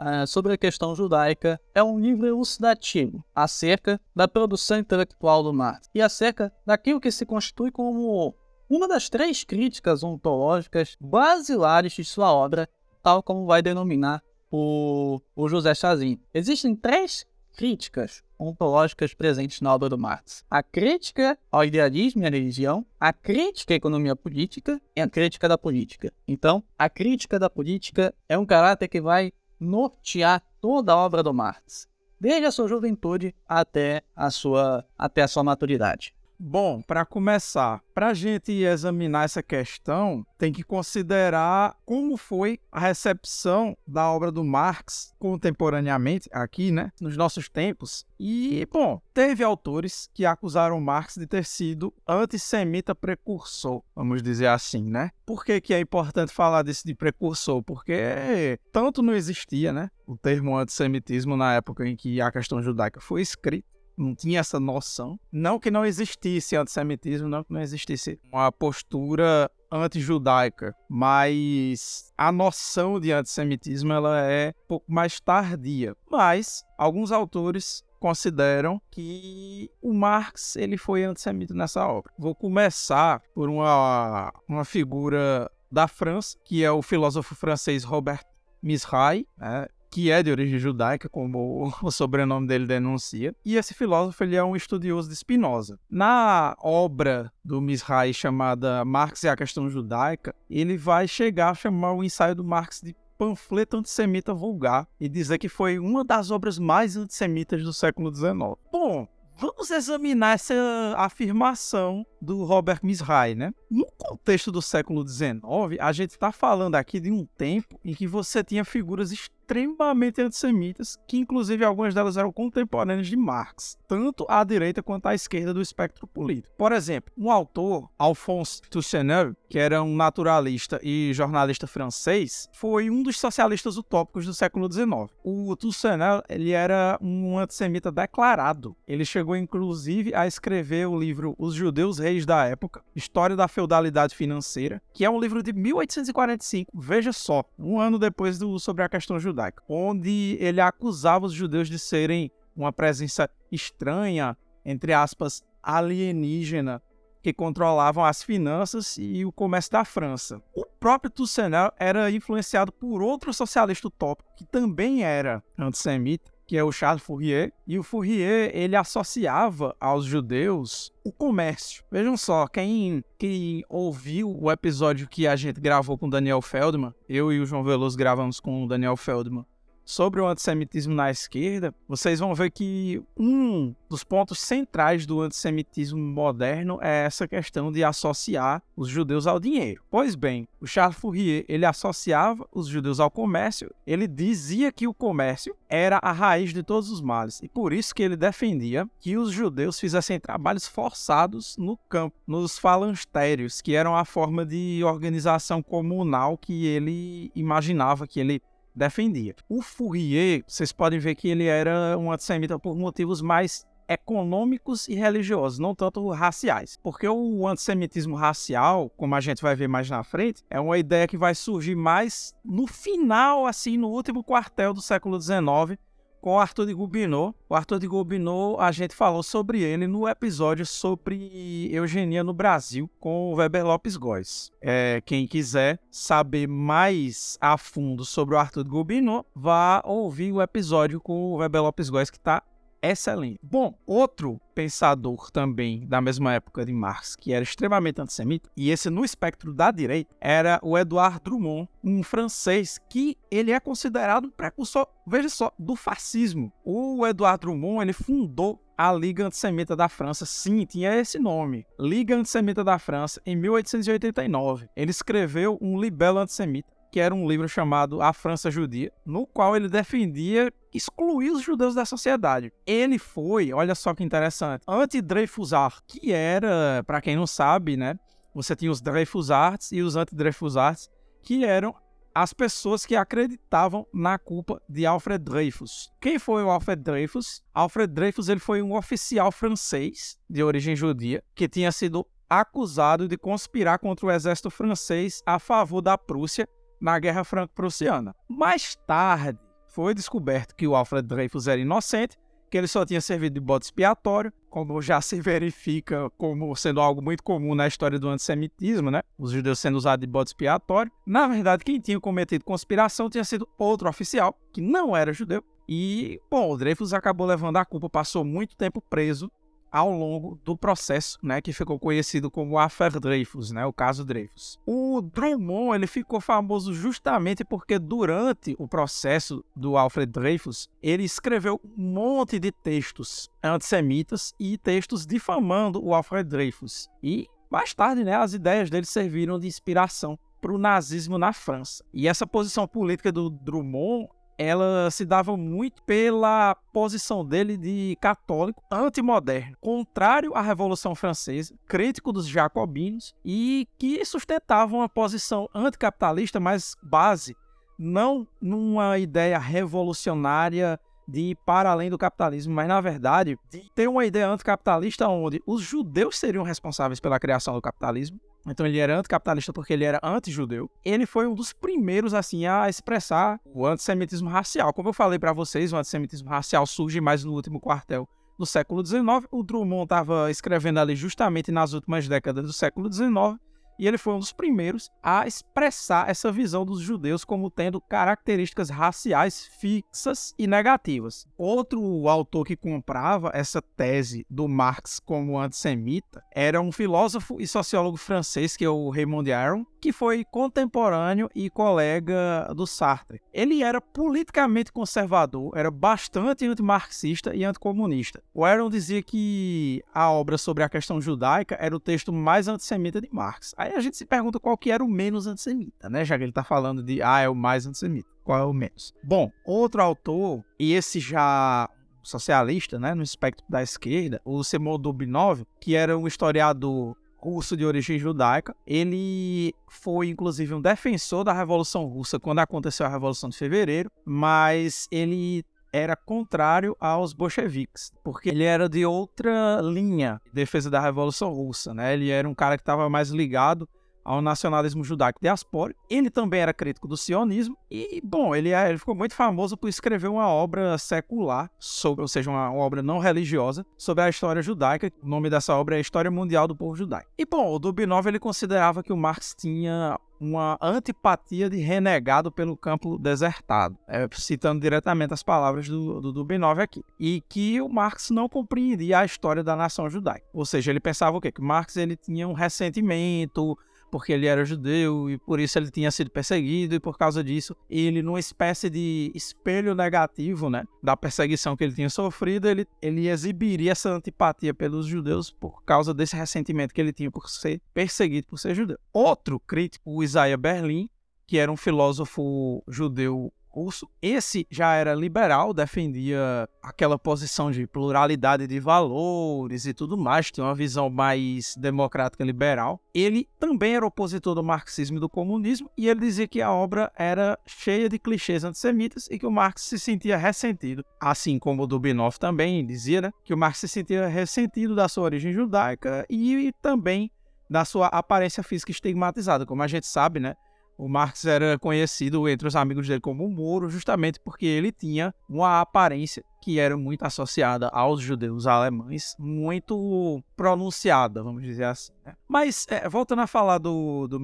uh, sobre a questão judaica é um livro elucidativo acerca da produção intelectual do Marx e acerca daquilo que se constitui como uma das três críticas ontológicas basilares de sua obra, tal como vai denominar o, o José Chazin. Existem três críticas ontológicas presentes na obra do Marx. A crítica ao idealismo e à religião, a crítica à economia política e a crítica da política. Então, a crítica da política é um caráter que vai nortear toda a obra do Marx, desde a sua juventude até a sua, até a sua maturidade. Bom, para começar, para a gente examinar essa questão, tem que considerar como foi a recepção da obra do Marx contemporaneamente, aqui, né, nos nossos tempos. E, bom, teve autores que acusaram Marx de ter sido antissemita precursor, vamos dizer assim, né? Por que, que é importante falar desse de precursor? Porque tanto não existia, né, o termo antissemitismo na época em que a questão judaica foi escrita, não tinha essa noção. Não que não existisse antissemitismo, não que não existisse uma postura anti-judaica, mas a noção de antissemitismo ela é um pouco mais tardia. Mas alguns autores consideram que o Marx ele foi antissemita nessa obra. Vou começar por uma, uma figura da França, que é o filósofo francês Robert Misraille, né? Que é de origem judaica, como [laughs] o sobrenome dele denuncia. E esse filósofo ele é um estudioso de Spinoza. Na obra do Misrahi chamada Marx e a Questão Judaica, ele vai chegar a chamar o ensaio do Marx de panfleto antissemita vulgar e dizer que foi uma das obras mais antissemitas do século XIX. Bom, vamos examinar essa afirmação do Robert Misrahi, né? No contexto do século XIX, a gente está falando aqui de um tempo em que você tinha figuras extremamente antissemitas, que inclusive algumas delas eram contemporâneas de Marx, tanto à direita quanto à esquerda do espectro político. Por exemplo, um autor, Alphonse Toussaint, que era um naturalista e jornalista francês, foi um dos socialistas utópicos do século XIX. O Toussaint, ele era um antissemita declarado. Ele chegou inclusive a escrever o livro Os Judeus Reis da Época, História da Feudalidade Financeira, que é um livro de 1845, veja só, um ano depois do sobre a questão judaica judaica, onde ele acusava os judeus de serem uma presença estranha, entre aspas, alienígena, que controlavam as finanças e o comércio da França. O próprio Toussaint era influenciado por outro socialista utópico que também era antissemita, que é o Charles Fourier, e o Fourier ele associava aos judeus o comércio. Vejam só, quem, quem ouviu o episódio que a gente gravou com o Daniel Feldman, eu e o João Veloso gravamos com o Daniel Feldman, sobre o antissemitismo na esquerda, vocês vão ver que um dos pontos centrais do antissemitismo moderno é essa questão de associar os judeus ao dinheiro. Pois bem, o Charles Fourier, ele associava os judeus ao comércio, ele dizia que o comércio era a raiz de todos os males, e por isso que ele defendia que os judeus fizessem trabalhos forçados no campo, nos falantérios, que eram a forma de organização comunal que ele imaginava, que ele defendia. O Fourier, vocês podem ver que ele era um antissemita por motivos mais econômicos e religiosos, não tanto raciais. Porque o antissemitismo racial, como a gente vai ver mais na frente, é uma ideia que vai surgir mais no final, assim, no último quartel do século XIX, com Arthur de Gobineau. O Arthur de Gobineau, a gente falou sobre ele no episódio sobre eugenia no Brasil com o Weber Lopes Góes. É, quem quiser saber mais a fundo sobre o Arthur de Gobineau, vá ouvir o episódio com o Weber Lopes Góes que está excelente. Bom, outro pensador também da mesma época de Marx, que era extremamente antissemita, e esse no espectro da direita, era o Edouard Drummond, um francês que ele é considerado um precursor, veja só, do fascismo. O Edouard Drummond, ele fundou a Liga Antissemita da França, sim, tinha esse nome, Liga Antissemita da França, em 1889. Ele escreveu um libelo antissemita que era um livro chamado A França Judia, no qual ele defendia excluir os judeus da sociedade. Ele foi, olha só que interessante, anti-Dreyfusard, que era, para quem não sabe, né, você tinha os Dreyfusards e os anti-Dreyfusards, que eram as pessoas que acreditavam na culpa de Alfred Dreyfus. Quem foi o Alfred Dreyfus? Alfred Dreyfus ele foi um oficial francês de origem judia que tinha sido acusado de conspirar contra o exército francês a favor da Prússia na Guerra Franco-Prussiana. Mais tarde, foi descoberto que o Alfred Dreyfus era inocente, que ele só tinha servido de bode expiatório, como já se verifica como sendo algo muito comum na história do antissemitismo, né? Os judeus sendo usados de bode expiatório. Na verdade, quem tinha cometido conspiração tinha sido outro oficial, que não era judeu. E, bom, o Dreyfus acabou levando a culpa, passou muito tempo preso ao longo do processo, né, que ficou conhecido como Affaire Dreyfus, né, o caso Dreyfus. O Drummond ele ficou famoso justamente porque durante o processo do Alfred Dreyfus, ele escreveu um monte de textos antissemitas e textos difamando o Alfred Dreyfus. E mais tarde, né, as ideias dele serviram de inspiração para o nazismo na França. E essa posição política do Drummond ela se dava muito pela posição dele de católico antimoderno, contrário à Revolução Francesa, crítico dos jacobinos e que sustentava uma posição anticapitalista, mas base não numa ideia revolucionária de ir para além do capitalismo, mas na verdade de ter uma ideia anticapitalista onde os judeus seriam responsáveis pela criação do capitalismo então ele era anticapitalista porque ele era anti-judeu. Ele foi um dos primeiros assim a expressar o antissemitismo racial. Como eu falei para vocês, o antissemitismo racial surge mais no último quartel do século XIX. O Drummond estava escrevendo ali justamente nas últimas décadas do século XIX e ele foi um dos primeiros a expressar essa visão dos judeus como tendo características raciais fixas e negativas. Outro autor que comprava essa tese do Marx como antissemita era um filósofo e sociólogo francês que é o Raymond Aron, que foi contemporâneo e colega do Sartre. Ele era politicamente conservador, era bastante antimarxista e anticomunista. O Aron dizia que a obra sobre a questão judaica era o texto mais antissemita de Marx. Aí a gente se pergunta qual que era o menos antissemita, né? Já que ele está falando de, ah, é o mais antissemita. Qual é o menos? Bom, outro autor, e esse já socialista, né, no espectro da esquerda, o Semyon Dubinov, que era um historiador russo de origem judaica. Ele foi, inclusive, um defensor da Revolução Russa quando aconteceu a Revolução de Fevereiro, mas ele era contrário aos bolcheviques, porque ele era de outra linha de defesa da Revolução Russa, né? Ele era um cara que estava mais ligado ao nacionalismo judaico diaspórico. Ele também era crítico do sionismo e, bom, ele, é, ele ficou muito famoso por escrever uma obra secular, sobre, ou seja, uma, uma, obra não religiosa, sobre a história judaica. O nome dessa obra é História Mundial do Povo Judaico. E, bom, o Dubinov ele considerava que o Marx tinha uma antipatia de renegado pelo campo desertado, é, citando diretamente as palavras do, do Dubinov aqui, e que o Marx não compreendia a história da nação judaica. Ou seja, ele pensava o quê? Que Marx ele tinha um ressentimento porque ele era judeu e por isso ele tinha sido perseguido e por causa disso ele numa espécie de espelho negativo, né, da perseguição que ele tinha sofrido, ele, ele exibiria essa antipatia pelos judeus por causa desse ressentimento que ele tinha por ser perseguido por ser judeu. Outro crítico, o Isaiah Berlin, que era um filósofo judeu curso. Esse já era liberal, defendia aquela posição de pluralidade de valores e tudo mais, tinha uma visão mais democrática liberal. Ele também era opositor do marxismo e do comunismo, e ele dizia que a obra era cheia de clichês antissemitas e que o Marx se sentia ressentido, assim como o Dubinov também dizia, né, que o Marx se sentia ressentido da sua origem judaica e também da sua aparência física estigmatizada. Como a gente sabe, né, o Marx era conhecido entre os amigos dele como Moro, justamente porque ele tinha uma aparência que era muito associada aos judeus alemães, muito pronunciada, vamos dizer assim. Né? Mas, é, voltando a falar do, do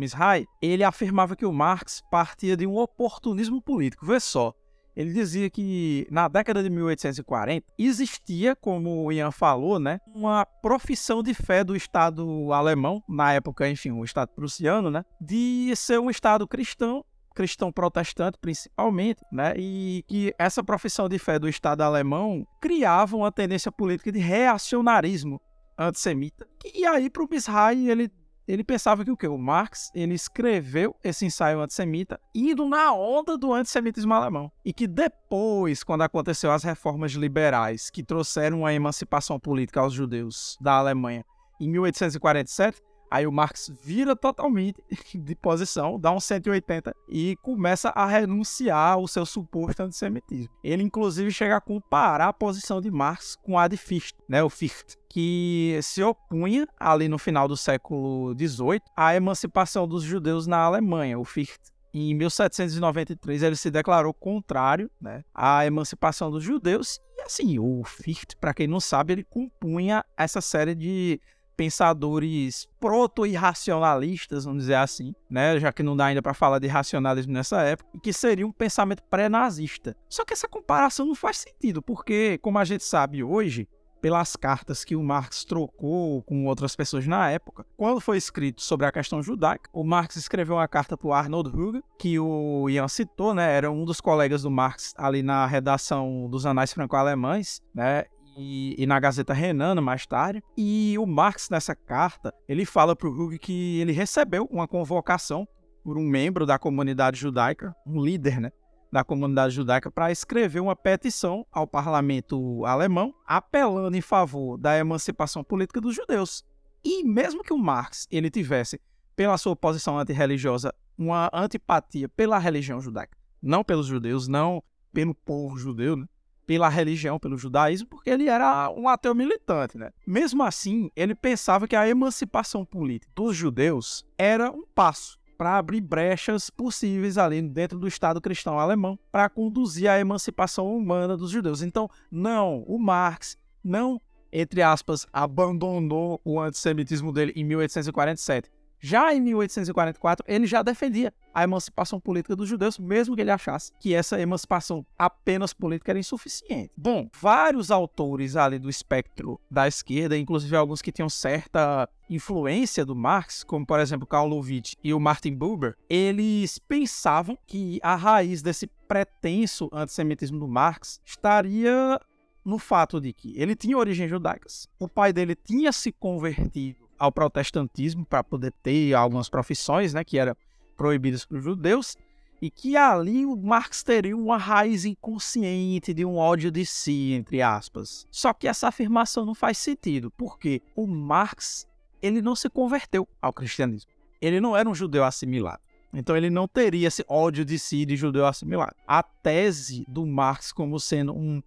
ele afirmava que o Marx partia de um oportunismo político. Vê só, ele dizia que na década de 1840 existia, como o Ian falou, né, uma profissão de fé do Estado alemão, na época, enfim, o Estado prussiano, né, de ser um Estado cristão cristão protestante principalmente, né? E que essa profissão de fé do Estado alemão criava uma tendência política de reacionarismo antissemita. E aí para o Mishai ele ele pensava que o que? O Marx ele escreveu esse ensaio antissemita indo na onda do antissemitismo alemão. E que depois, quando aconteceu as reformas liberais que trouxeram a emancipação política aos judeus da Alemanha em 1847, Aí o Marx vira totalmente [laughs] de posição, dá um 180 e começa a renunciar ao seu suposto antissemitismo. Ele, inclusive, chega a comparar a posição de Marx com a de Fichte, né, o Fichte, que se opunha, ali no final do século XVIII, à emancipação dos judeus na Alemanha, o Fichte. Em 1793 ele se declarou contrário né, à emancipação dos judeus. E assim, o Fichte, para quem não sabe, ele compunha essa série de pensadores proto-irracionalistas, vamos dizer assim, né? Já que não dá ainda para falar de racionalismo nessa época, e que seria um pensamento pré-nazista. Só que essa comparação não faz sentido, porque, como a gente sabe hoje, pelas cartas que o Marx trocou com outras pessoas na época. Quando foi escrito sobre a questão judaica, o Marx escreveu uma carta para o Arnold Hügel, que o Ian citou, né, era um dos colegas do Marx ali na redação dos Anais Franco-Alemães, né, e, e, na Gazeta Renana mais tarde. E o Marx, nessa carta, ele fala para o Hug que ele recebeu uma convocação por um membro da comunidade judaica, um líder né, da comunidade judaica, para escrever uma petição ao parlamento alemão, apelando em favor da emancipação política dos judeus. E mesmo que o Marx ele tivesse, pela sua posição antirreligiosa, uma antipatia pela religião judaica, não pelos judeus, não pelo povo judeu, né? Pela religião, pelo judaísmo, porque ele era um ateu militante, né? Mesmo assim, ele pensava que a emancipação política dos judeus era um passo para abrir brechas possíveis ali dentro do Estado cristão alemão para conduzir a emancipação humana dos judeus. Então, não, o Marx não, entre aspas, abandonou o antissemitismo dele em 1847 já em 1844, ele já defendia a emancipação política dos judeus, mesmo que ele achasse que essa emancipação apenas política era insuficiente. Bom, vários autores ali do espectro da esquerda, inclusive alguns que tinham certa influência do Marx, como por exemplo Karl Lovitch e o Martin Buber, eles pensavam que a raiz desse pretenso antissemitismo do Marx estaria no fato de que ele tinha origens judaicas, o pai dele tinha se convertido ao protestantismo para poder ter algumas profissões, né, que eram proibidas para os judeus, e que ali o Marx teria uma raiz inconsciente de um ódio de si, entre aspas. Só que essa afirmação não faz sentido, porque o Marx ele não se converteu ao cristianismo. Ele não era um judeu assimilado. Então ele não teria esse ódio de si de judeu assimilado. A tese do Marx como sendo um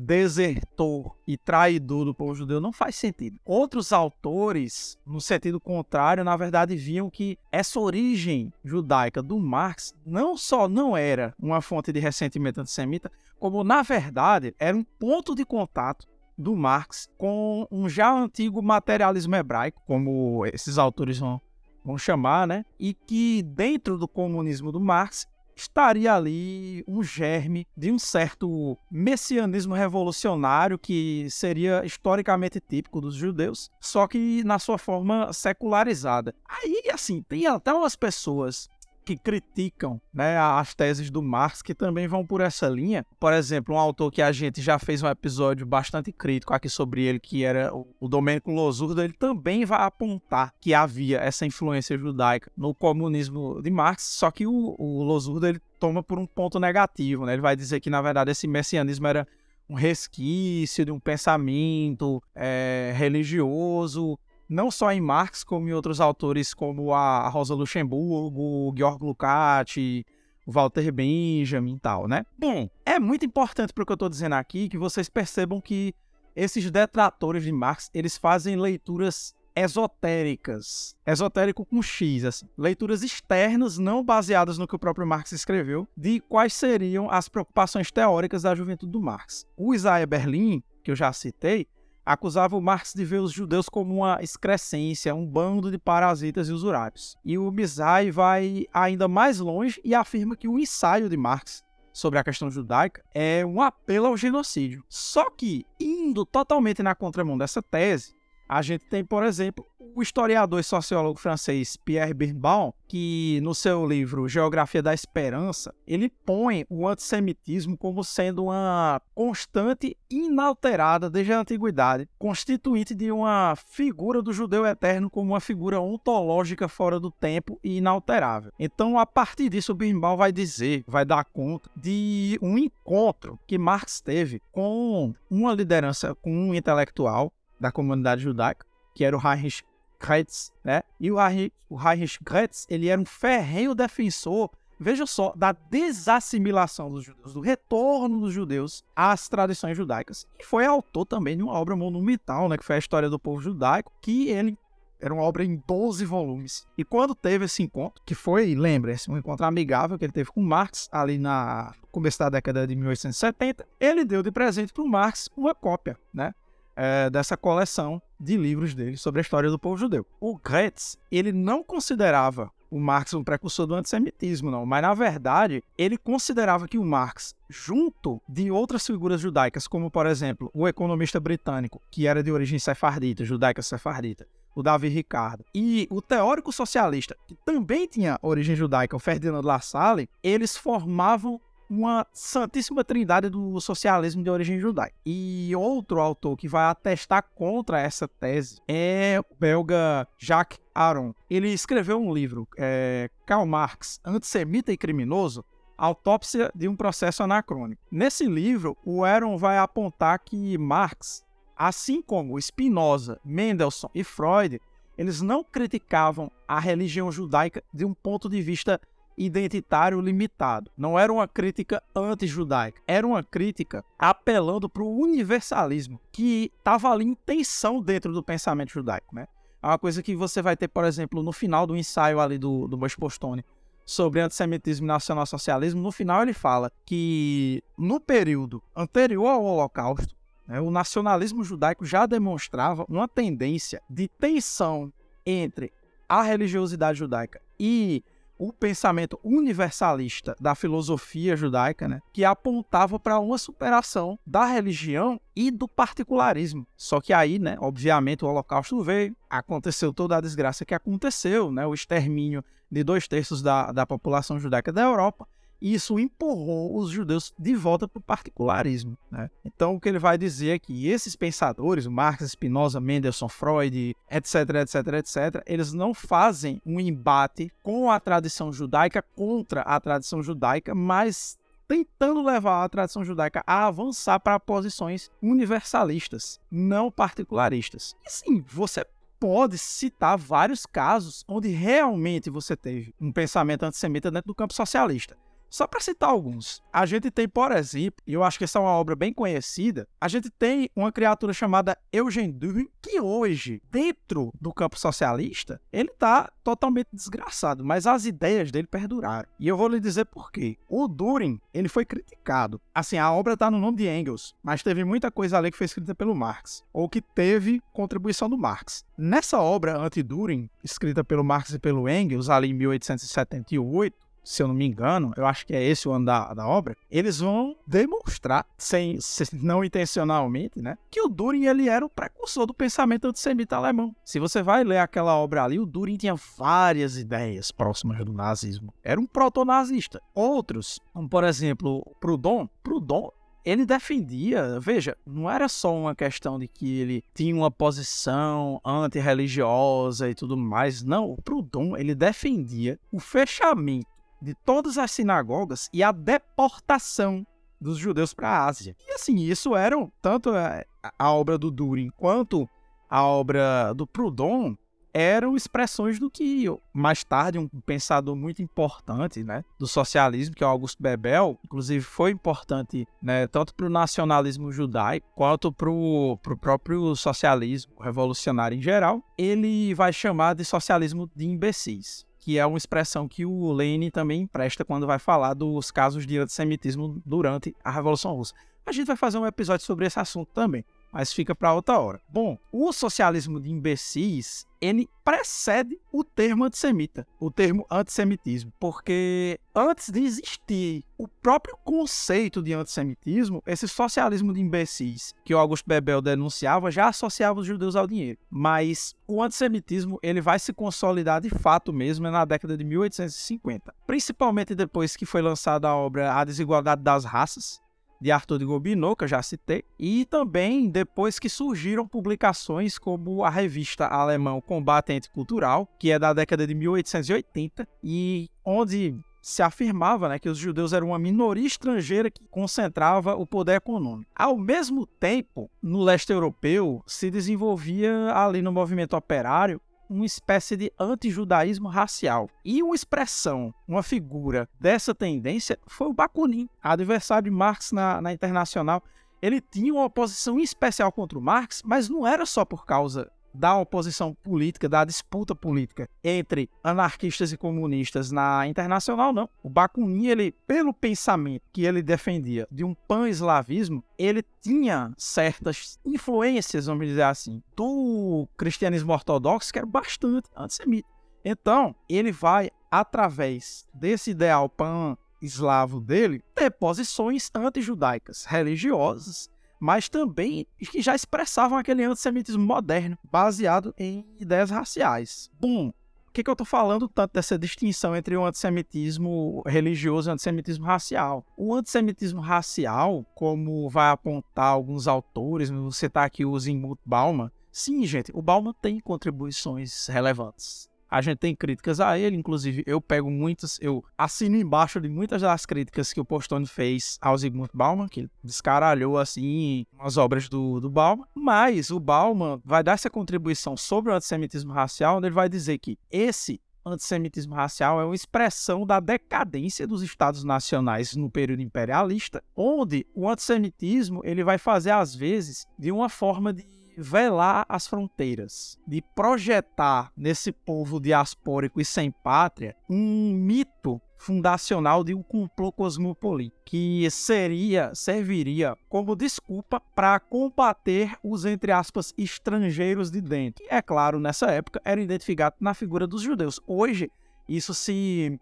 desertor e traidor do povo judeu não faz sentido. Outros autores, no sentido contrário, na verdade viam que essa origem judaica do Marx não só não era uma fonte de ressentimento antissemita, como na verdade era um ponto de contato do Marx com um já antigo materialismo hebraico, como esses autores vão, vão chamar, né? E que dentro do comunismo do Marx estaria ali um germe de um certo messianismo revolucionário que seria historicamente típico dos judeus, só que na sua forma secularizada. Aí, assim, tem até umas pessoas que criticam né, as teses do Marx, que também vão por essa linha. Por exemplo, um autor que a gente já fez um episódio bastante crítico aqui sobre ele, que era o Domênico Losurdo, ele também vai apontar que havia essa influência judaica no comunismo de Marx, só que o, o Losurdo ele toma por um ponto negativo. Né? Ele vai dizer que, na verdade, esse messianismo era um resquício de um pensamento é, religioso não só em Marx, como em outros autores como a Rosa Luxemburgo, o Georg Lukács, o Walter Benjamin e tal, né? Bom, é muito importante para o que eu estou dizendo aqui que vocês percebam que esses detratores de Marx, eles fazem leituras esotéricas, esotérico com X, assim, leituras externas não baseadas no que o próprio Marx escreveu, de quais seriam as preocupações teóricas da juventude do Marx. O Isaiah Berlin, que eu já citei, acusava o Marx de ver os judeus como uma excrescência, um bando de parasitas e usurários. E o Mizai vai ainda mais longe e afirma que o ensaio de Marx sobre a questão judaica é um apelo ao genocídio. Só que, indo totalmente na contramão dessa tese, a gente tem, por exemplo, o historiador e sociólogo francês Pierre Birnbaum, que no seu livro Geografia da Esperança, ele põe o antissemitismo como sendo uma constante inalterada desde a antiguidade, constituinte de uma figura do judeu eterno como uma figura ontológica fora do tempo e inalterável. Então, a partir disso, Birnbaum vai dizer, vai dar conta de um encontro que Marx teve com uma liderança, com um intelectual da comunidade judaica, que era o Heinrich Kretz, né? E o Heinrich, o Heinrich Kretz, ele era um ferrenho defensor, veja só, da desassimilação dos judeus, do retorno dos judeus às tradições judaicas. E foi autor também de uma obra monumental, né, que foi a História do Povo Judaico, que ele era uma obra em 12 volumes. E quando teve esse encontro, que foi, lembre-se, um encontro amigável que ele teve com Marx ali na começo da década de 1870, ele deu de presente para o Marx uma cópia, né? É, dessa coleção de livros dele sobre a história do povo judeu. O Gretz, ele não considerava o Marx um precursor do antissemitismo, não, mas na verdade ele considerava que o Marx, junto de outras figuras judaicas, como por exemplo o economista britânico, que era de origem sefardita, judaica sefardita, o Davi Ricardo, e o teórico socialista, que também tinha origem judaica, o Ferdinand Lassalle, eles formavam uma santíssima trindade do socialismo de origem judaica. E outro autor que vai atestar contra essa tese é o belga Jacques Aron. Ele escreveu um livro, é, Karl Marx, Antissemita e Criminoso, Autópsia de um Processo Anacrônico. Nesse livro, o Aron vai apontar que Marx, assim como Spinoza, Mendelssohn e Freud, eles não criticavam a religião judaica de um ponto de vista identitário limitado. Não era uma crítica anti-judaica, era uma crítica apelando para o universalismo, que estava ali em tensão dentro do pensamento judaico. Né? É uma coisa que você vai ter, por exemplo, no final do ensaio ali do, do Bush Postone sobre antissemitismo e nacionalsocialismo, no final ele fala que no período anterior ao Holocausto, né, o nacionalismo judaico já demonstrava uma tendência de tensão entre a religiosidade judaica e o pensamento universalista da filosofia judaica, né, que apontava para uma superação da religião e do particularismo. Só que aí, né, obviamente, o Holocausto veio, aconteceu toda a desgraça que aconteceu, né, o extermínio de dois terços da, da população judaica da Europa, e isso empurrou os judeus de volta para o particularismo. Né? Então, o que ele vai dizer é que esses pensadores, Marx, Spinoza, Mendelssohn, Freud, etc, etc, etc, eles não fazem um embate com a tradição judaica contra a tradição judaica, mas tentando levar a tradição judaica a avançar para posições universalistas, não particularistas. E sim, você pode citar vários casos onde realmente você teve um pensamento antissemita dentro do campo socialista. Só para citar alguns, a gente tem, por exemplo, e eu acho que essa é uma obra bem conhecida, a gente tem uma criatura chamada Eugene Düring, que hoje, dentro do campo socialista, ele está totalmente desgraçado, mas as ideias dele perduraram. E eu vou lhe dizer por quê. O Düring, ele foi criticado. Assim, a obra está no nome de Engels, mas teve muita coisa ali que foi escrita pelo Marx, ou que teve contribuição do Marx. Nessa obra anti-Düring, escrita pelo Marx e pelo Engels, ali em 1878, se eu não me engano, eu acho que é esse o ano da, obra, eles vão demonstrar, sem, não intencionalmente, né, que o Düring ele era o precursor do pensamento antissemita alemão. Se você vai ler aquela obra ali, o Düring tinha várias ideias próximas do nazismo. Era um proto-nazista. Outros, como por exemplo, Proudhon, Proudhon ele defendia, veja, não era só uma questão de que ele tinha uma posição antirreligiosa e tudo mais, não, o Proudhon, ele defendia o fechamento de todas as sinagogas e a deportação dos judeus para a Ásia. E assim, isso eram tanto a, a obra do Düring quanto a obra do Proudhon eram expressões do que mais tarde um pensador muito importante, né, do socialismo, que é o Augusto Bebel, inclusive foi importante, né, tanto para o nacionalismo judaico quanto para o próprio socialismo revolucionário em geral. Ele vai chamar de socialismo de imbecis que é uma expressão que o Lenin também empresta quando vai falar dos casos de antissemitismo durante a Revolução Russa. A gente vai fazer um episódio sobre esse assunto também, mas fica para outra hora. Bom, o socialismo de imbecis, ele precede o termo antissemita, o termo antissemitismo, porque antes de existir o próprio conceito de antissemitismo, esse socialismo de imbecis que o Augusto Bebel denunciava já associava os judeus ao dinheiro. Mas o antissemitismo ele vai se consolidar de fato mesmo na década de 1850, principalmente depois que foi lançada a obra A Desigualdade das Raças, de Arthur de Gobineau, que eu já citei, e também depois que surgiram publicações como a revista alemã Combate Anticultural, que é da década de 1880, e onde se afirmava né, que os judeus eram uma minoria estrangeira que concentrava o poder econômico. Ao mesmo tempo, no leste europeu, se desenvolvia ali no movimento operário uma espécie de antijudaísmo racial. E uma expressão, uma figura dessa tendência foi o Bakunin, adversário de Marx na, na Internacional. Ele tinha uma oposição especial contra o Marx, mas não era só por causa da oposição política, da disputa política entre anarquistas e comunistas na internacional, não. O Bakunin, ele, pelo pensamento que ele defendia de um pan-eslavismo, ele tinha certas influências, vamos dizer assim, do cristianismo ortodoxo, que era bastante antissemita. Então, ele vai, através desse ideal pan-eslavo dele, ter posições antijudaicas, religiosas, mas também que já expressavam aquele antissemitismo moderno, baseado em ideias raciais. Bom, por que, que eu estou falando tanto dessa distinção entre o antissemitismo religioso e o antissemitismo racial? O antissemitismo racial, como vai apontar alguns autores, você está aqui o Zygmunt Bauman, sim, gente, o Bauman tem contribuições relevantes. A gente tem críticas a ele, inclusive eu pego muitas, eu assino embaixo de muitas das críticas que o Postone fez ao Zygmunt Bauman, que ele descaralhou assim as obras do, do Bauman. Mas o Bauman vai dar essa contribuição sobre o antissemitismo racial, onde ele vai dizer que esse antissemitismo racial é uma expressão da decadência dos estados nacionais no período imperialista, onde o antissemitismo ele vai fazer às vezes de uma forma de velar as fronteiras, de projetar nesse povo diaspórico e sem pátria um mito fundacional de um complô cosmopolita, que seria, serviria como desculpa para combater os, entre aspas, estrangeiros de dentro. É claro, nessa época era identificado na figura dos judeus. Hoje, isso se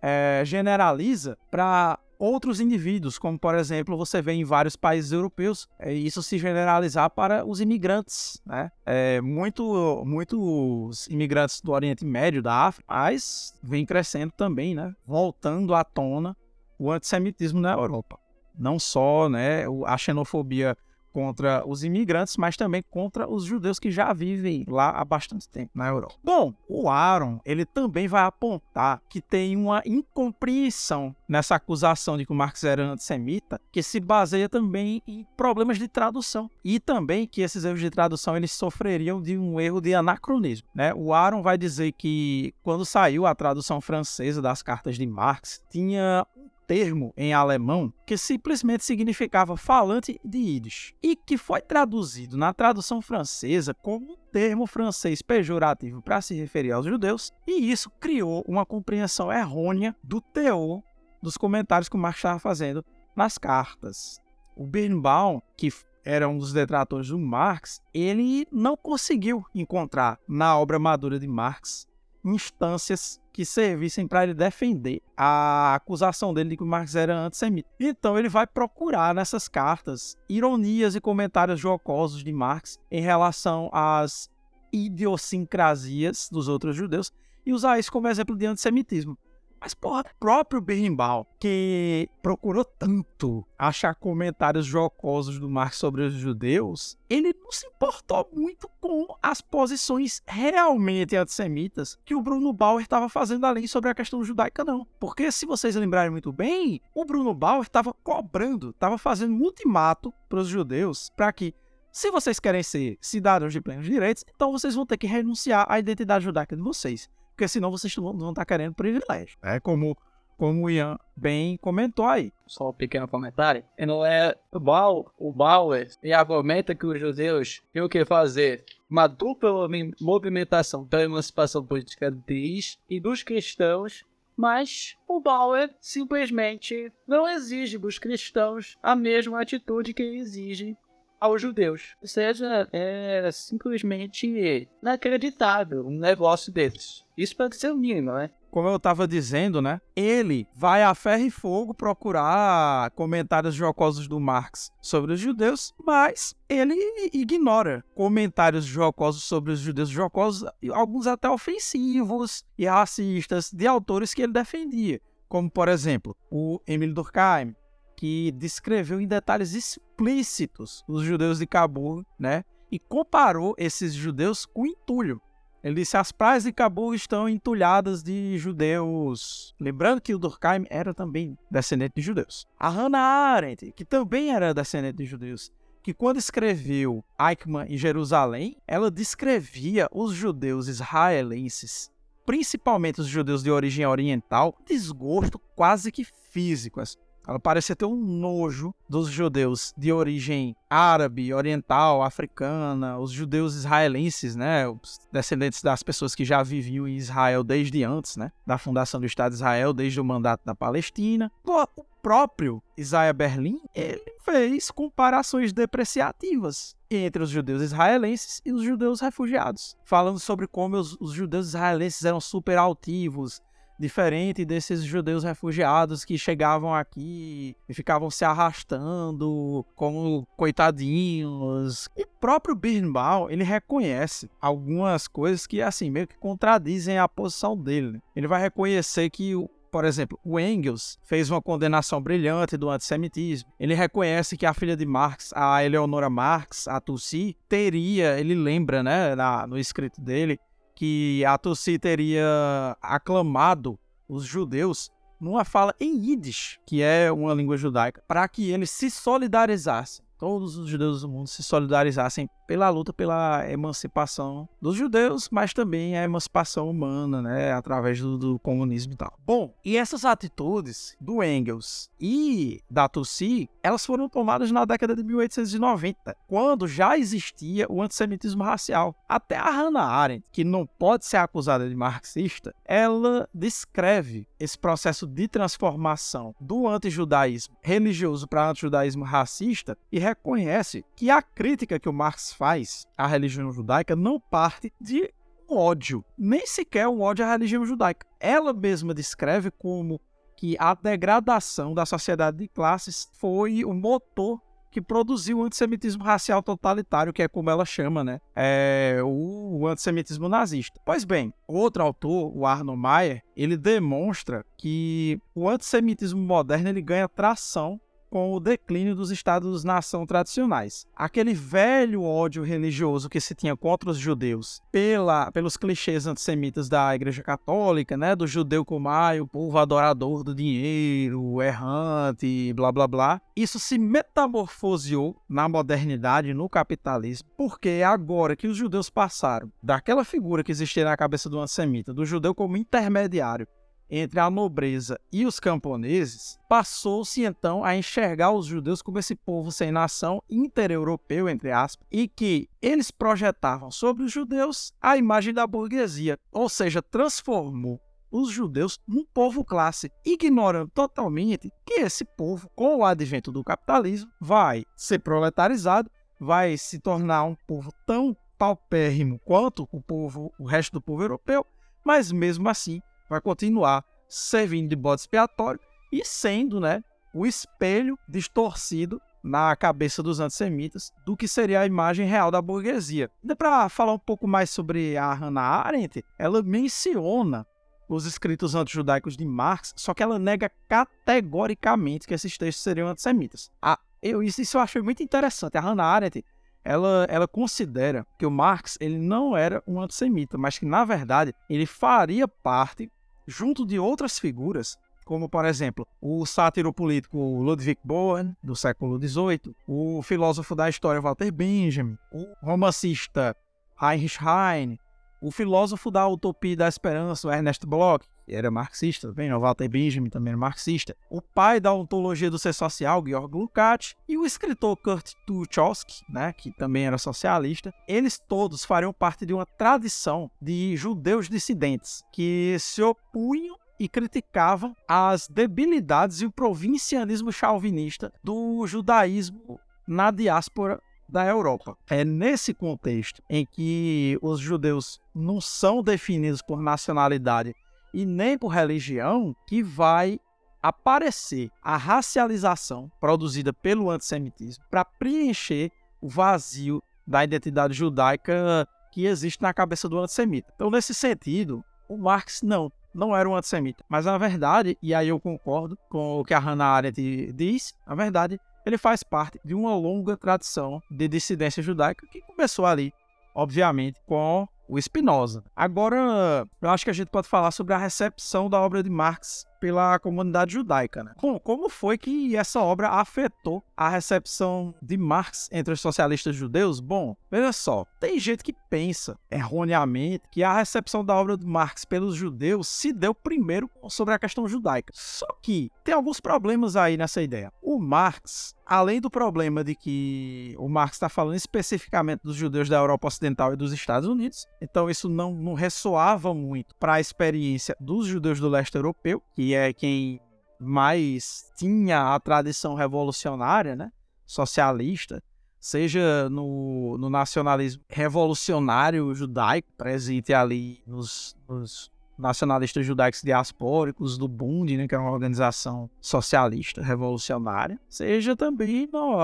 é, generaliza para outros indivíduos, como por exemplo você vê em vários países europeus, é, isso se generalizar para os imigrantes, né? É, muito, muitos imigrantes do Oriente Médio, da África, mas vem crescendo também, né? Voltando à tona o antissemitismo na Europa. Não só né, a xenofobia contra os imigrantes, mas também contra os judeus que já vivem lá há bastante tempo na Europa. Bom, o Aaron, ele também vai apontar que tem uma incompreensão nessa acusação de que o Marx era antissemita, que se baseia também em problemas de tradução e também que esses erros de tradução eles sofreriam de um erro de anacronismo, né? O Aaron vai dizer que quando saiu a tradução francesa das cartas de Marx, tinha termo em alemão que simplesmente significava falante de Yiddish e que foi traduzido na tradução francesa como um termo francês pejorativo para se referir aos judeus, e isso criou uma compreensão errônea do teor dos comentários que o Marx estava fazendo nas cartas. O Birnbaum, que era um dos detratores do Marx, ele não conseguiu encontrar na obra madura de Marx instâncias que servissem para ele defender a acusação dele de que o Marx era antissemita. Então ele vai procurar nessas cartas ironias e comentários jocosos de Marx em relação às idiosincrasias dos outros judeus e usar isso como exemplo de antissemitismo. Mas, porra, o próprio Berimbau, que procurou tanto achar comentários jocosos do Marx sobre os judeus, ele não se importou muito com as posições realmente antissemitas que o Bruno Bauer estava fazendo além sobre a questão judaica, não. Porque, se vocês lembrarem muito bem, o Bruno Bauer estava cobrando, estava fazendo um ultimato para os judeus para que se vocês querem ser cidadãos de plenos direitos, então vocês vão ter que renunciar à identidade judaica de vocês porque senão vocês não vão estar querendo privilégio. É como, como o Ian bem comentou aí. Só um pequeno comentário. E não é o, Bauer, o Bauer e argumenta que os judeus tinham que fazer uma dupla movimentação pela emancipação política deles e dos cristãos mas o Bauer simplesmente não exige dos cristãos a mesma atitude que exige aos judeus. Ou seja, é simplesmente inacreditável um negócio desses. Isso pode ser o mínimo, né? como eu estava dizendo, né? Ele vai a ferro e fogo procurar comentários jocosos do Marx sobre os judeus, mas ele ignora comentários jocosos sobre os judeus, jocosos, alguns até ofensivos e racistas, de autores que ele defendia, como por exemplo o Emile Durkheim, que descreveu em detalhes explícitos os judeus de Cabul, né? E comparou esses judeus com entulho. Ele disse: as praias de Cabul estão entulhadas de judeus. Lembrando que o Durkheim era também descendente de judeus. A Hannah Arendt, que também era descendente de judeus, que quando escreveu Eichmann em Jerusalém, ela descrevia os judeus israelenses, principalmente os judeus de origem oriental, desgosto quase que físico. Assim. Ela parecia ter um nojo dos judeus de origem árabe, oriental, africana, os judeus israelenses, né, os descendentes das pessoas que já viviam em Israel desde antes, né, da fundação do Estado de Israel, desde o mandato da Palestina. O próprio Isaiah Berlin, ele fez comparações depreciativas entre os judeus israelenses e os judeus refugiados, falando sobre como os, os judeus israelenses eram super altivos, diferente desses judeus refugiados que chegavam aqui e ficavam se arrastando como coitadinhos. E o próprio Birnbaum, ele reconhece algumas coisas que assim meio que contradizem a posição dele. Ele vai reconhecer que por exemplo, o Engels fez uma condenação brilhante do antissemitismo. Ele reconhece que a filha de Marx, a Eleonora Marx, a Tussi, teria, ele lembra, né, na, no escrito dele, que a Tussi teria aclamado os judeus numa fala em Yiddish, que é uma língua judaica, para que eles se solidarizassem todos os judeus do mundo se solidarizassem pela luta pela emancipação dos judeus, mas também a emancipação humana, né, através do, do comunismo e tal. Bom, e essas atitudes do Engels e da Tussi, elas foram tomadas na década de 1890, quando já existia o antissemitismo racial. Até a Hannah Arendt, que não pode ser acusada de marxista, ela descreve esse processo de transformação do antijudaísmo religioso para antijudaísmo racista e reconhece que a crítica que o Marx faz à religião judaica não parte de um ódio, nem sequer um ódio à religião judaica. Ela mesma descreve como que a degradação da sociedade de classes foi o motor que produziu o antissemitismo racial totalitário, que é como ela chama, né? É o antissemitismo nazista. Pois bem, outro autor, o Arno Mayer, ele demonstra que o antissemitismo moderno ele ganha tração com o declínio dos estados-nação tradicionais. Aquele velho ódio religioso que se tinha contra os judeus pela, pelos clichês antissemitas da Igreja Católica, né, do judeu como ah, o povo adorador do dinheiro, errante, blá blá blá, isso se metamorfoseou na modernidade, no capitalismo, porque é agora que os judeus passaram daquela figura que existia na cabeça do antissemita, do judeu como intermediário entre a nobreza e os camponeses, passou-se então a enxergar os judeus como esse povo sem nação, intereuropeu, entre aspas, e que eles projetavam sobre os judeus a imagem da burguesia, ou seja, transformou os judeus num povo classe, ignorando totalmente que esse povo, com o advento do capitalismo, vai ser proletarizado, vai se tornar um povo tão paupérrimo quanto o povo, o resto do povo europeu, mas mesmo assim vai continuar servindo de bode expiatório e sendo né, o espelho distorcido na cabeça dos antissemitas do que seria a imagem real da burguesia. Para falar um pouco mais sobre a Hannah Arendt, ela menciona os escritos antijudaicos de Marx, só que ela nega categoricamente que esses textos seriam antissemitas. Ah, eu, isso, isso eu achei muito interessante. A Hannah Arendt ela, ela considera que o Marx ele não era um antissemita, mas que, na verdade, ele faria parte junto de outras figuras, como, por exemplo, o sátiro político Ludwig Bohren, do século XVIII, o filósofo da história Walter Benjamin, o romancista Heinrich Heine, o filósofo da utopia e da esperança, o Ernest Bloch, era marxista também, o Walter Benjamin também era marxista, o pai da ontologia do ser social, Georg Lukács, e o escritor Kurt Tucholsky, né, que também era socialista, eles todos fariam parte de uma tradição de judeus dissidentes que se opunham e criticavam as debilidades e o provincianismo chauvinista do judaísmo na diáspora da Europa. É nesse contexto em que os judeus não são definidos por nacionalidade e nem por religião que vai aparecer a racialização produzida pelo antissemitismo para preencher o vazio da identidade judaica que existe na cabeça do antissemita. Então, nesse sentido, o Marx não, não era um antissemita. Mas na verdade, e aí eu concordo com o que a Hannah Arendt diz, na verdade, ele faz parte de uma longa tradição de dissidência judaica que começou ali, obviamente, com o Spinoza. Agora, eu acho que a gente pode falar sobre a recepção da obra de Marx pela comunidade judaica. Né? Bom, como foi que essa obra afetou a recepção de Marx entre os socialistas judeus? Bom, veja só, tem gente que pensa erroneamente que a recepção da obra de Marx pelos judeus se deu primeiro sobre a questão judaica. Só que tem alguns problemas aí nessa ideia. O Marx, além do problema de que o Marx está falando especificamente dos judeus da Europa Ocidental e dos Estados Unidos, então isso não, não ressoava muito para a experiência dos judeus do leste europeu, que é quem mais tinha a tradição revolucionária, né, socialista, seja no, no nacionalismo revolucionário judaico, presente ali nos, nos nacionalistas judaicos diaspóricos do Bund, né, que é uma organização socialista revolucionária, seja também no,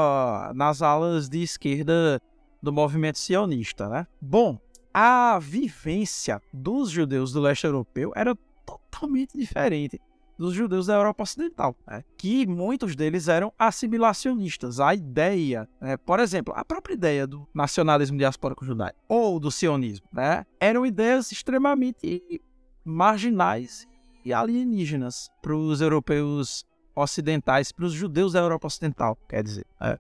nas alas de esquerda do movimento sionista, né? Bom, a vivência dos judeus do leste europeu era totalmente diferente dos judeus da Europa Ocidental, né? que muitos deles eram assimilacionistas. A ideia, né? por exemplo, a própria ideia do nacionalismo diaspórico judaico ou do sionismo, né? eram ideias extremamente marginais e alienígenas para os europeus ocidentais, para os judeus da Europa Ocidental, quer dizer. É.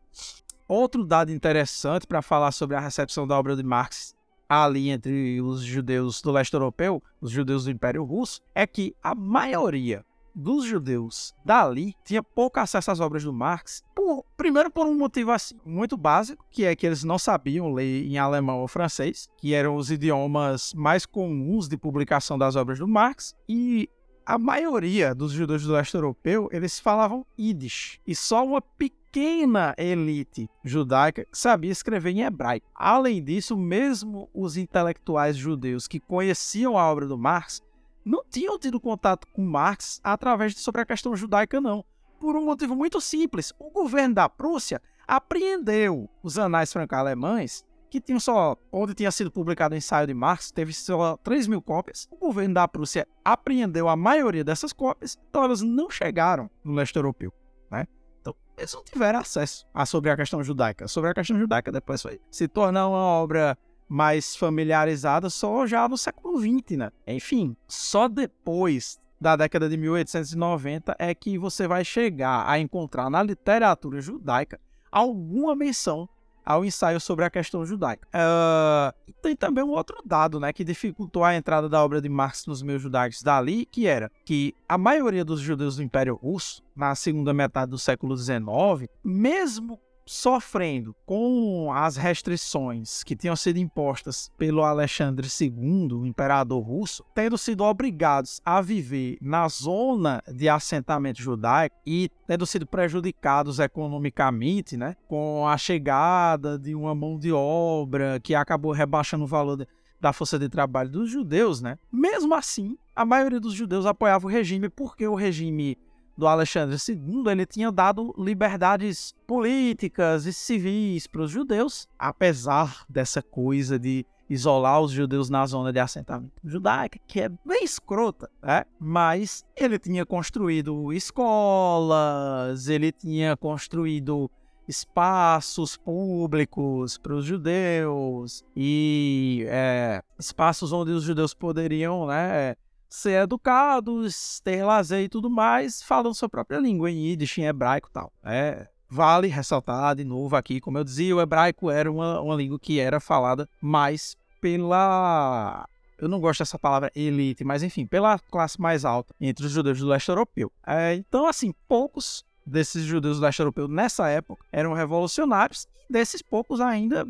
Outro dado interessante para falar sobre a recepção da obra de Marx ali entre os judeus do leste europeu, os judeus do Império Russo, é que a maioria dos judeus dali tinha pouco acesso às obras do Marx, por, primeiro por um motivo assim, muito básico, que é que eles não sabiam ler em alemão ou francês, que eram os idiomas mais comuns de publicação das obras do Marx, e a maioria dos judeus do leste europeu, eles falavam Yiddish, e só uma pequena elite judaica sabia escrever em hebraico. Além disso, mesmo os intelectuais judeus que conheciam a obra do Marx não tinham tido contato com Marx através de sobre a questão judaica, não. Por um motivo muito simples. O governo da Prússia apreendeu os anais franco-alemães, que tinham só, onde tinha sido publicado o ensaio de Marx, teve só 3 mil cópias. O governo da Prússia apreendeu a maioria dessas cópias, então elas não chegaram no leste europeu. Né? Então, eles não tiveram acesso a sobre a questão judaica. Sobre a questão judaica depois foi se tornar uma obra mais familiarizada só já no século XX, né? Enfim, só depois da década de 1890 é que você vai chegar a encontrar na literatura judaica alguma menção ao ensaio sobre a questão judaica. Uh, tem também um outro dado, né, que dificultou a entrada da obra de Marx nos meios judaicos dali, que era que a maioria dos judeus do Império Russo, na segunda metade do século XIX, mesmo sofrendo com as restrições que tinham sido impostas pelo Alexandre II, o imperador russo, tendo sido obrigados a viver na zona de assentamento judaico e tendo sido prejudicados economicamente, né, com a chegada de uma mão de obra que acabou rebaixando o valor da força de trabalho dos judeus, né? Mesmo assim, a maioria dos judeus apoiava o regime porque o regime do Alexandre II, ele tinha dado liberdades políticas e civis para os judeus, apesar dessa coisa de isolar os judeus na zona de assentamento judaico, que é bem escrota, né? Mas ele tinha construído escolas, ele tinha construído espaços públicos para os judeus e é, espaços onde os judeus poderiam, né, ser educados, ter lazer e tudo mais, falando sua própria língua, em Yiddish, em hebraico e tal. É, vale ressaltar de novo aqui, como eu dizia, o hebraico era uma, uma língua que era falada mais pela. Eu não gosto dessa palavra elite, mas enfim, pela classe mais alta entre os judeus do leste europeu. É, então, assim, poucos desses judeus do leste europeu nessa época eram revolucionários, e desses poucos ainda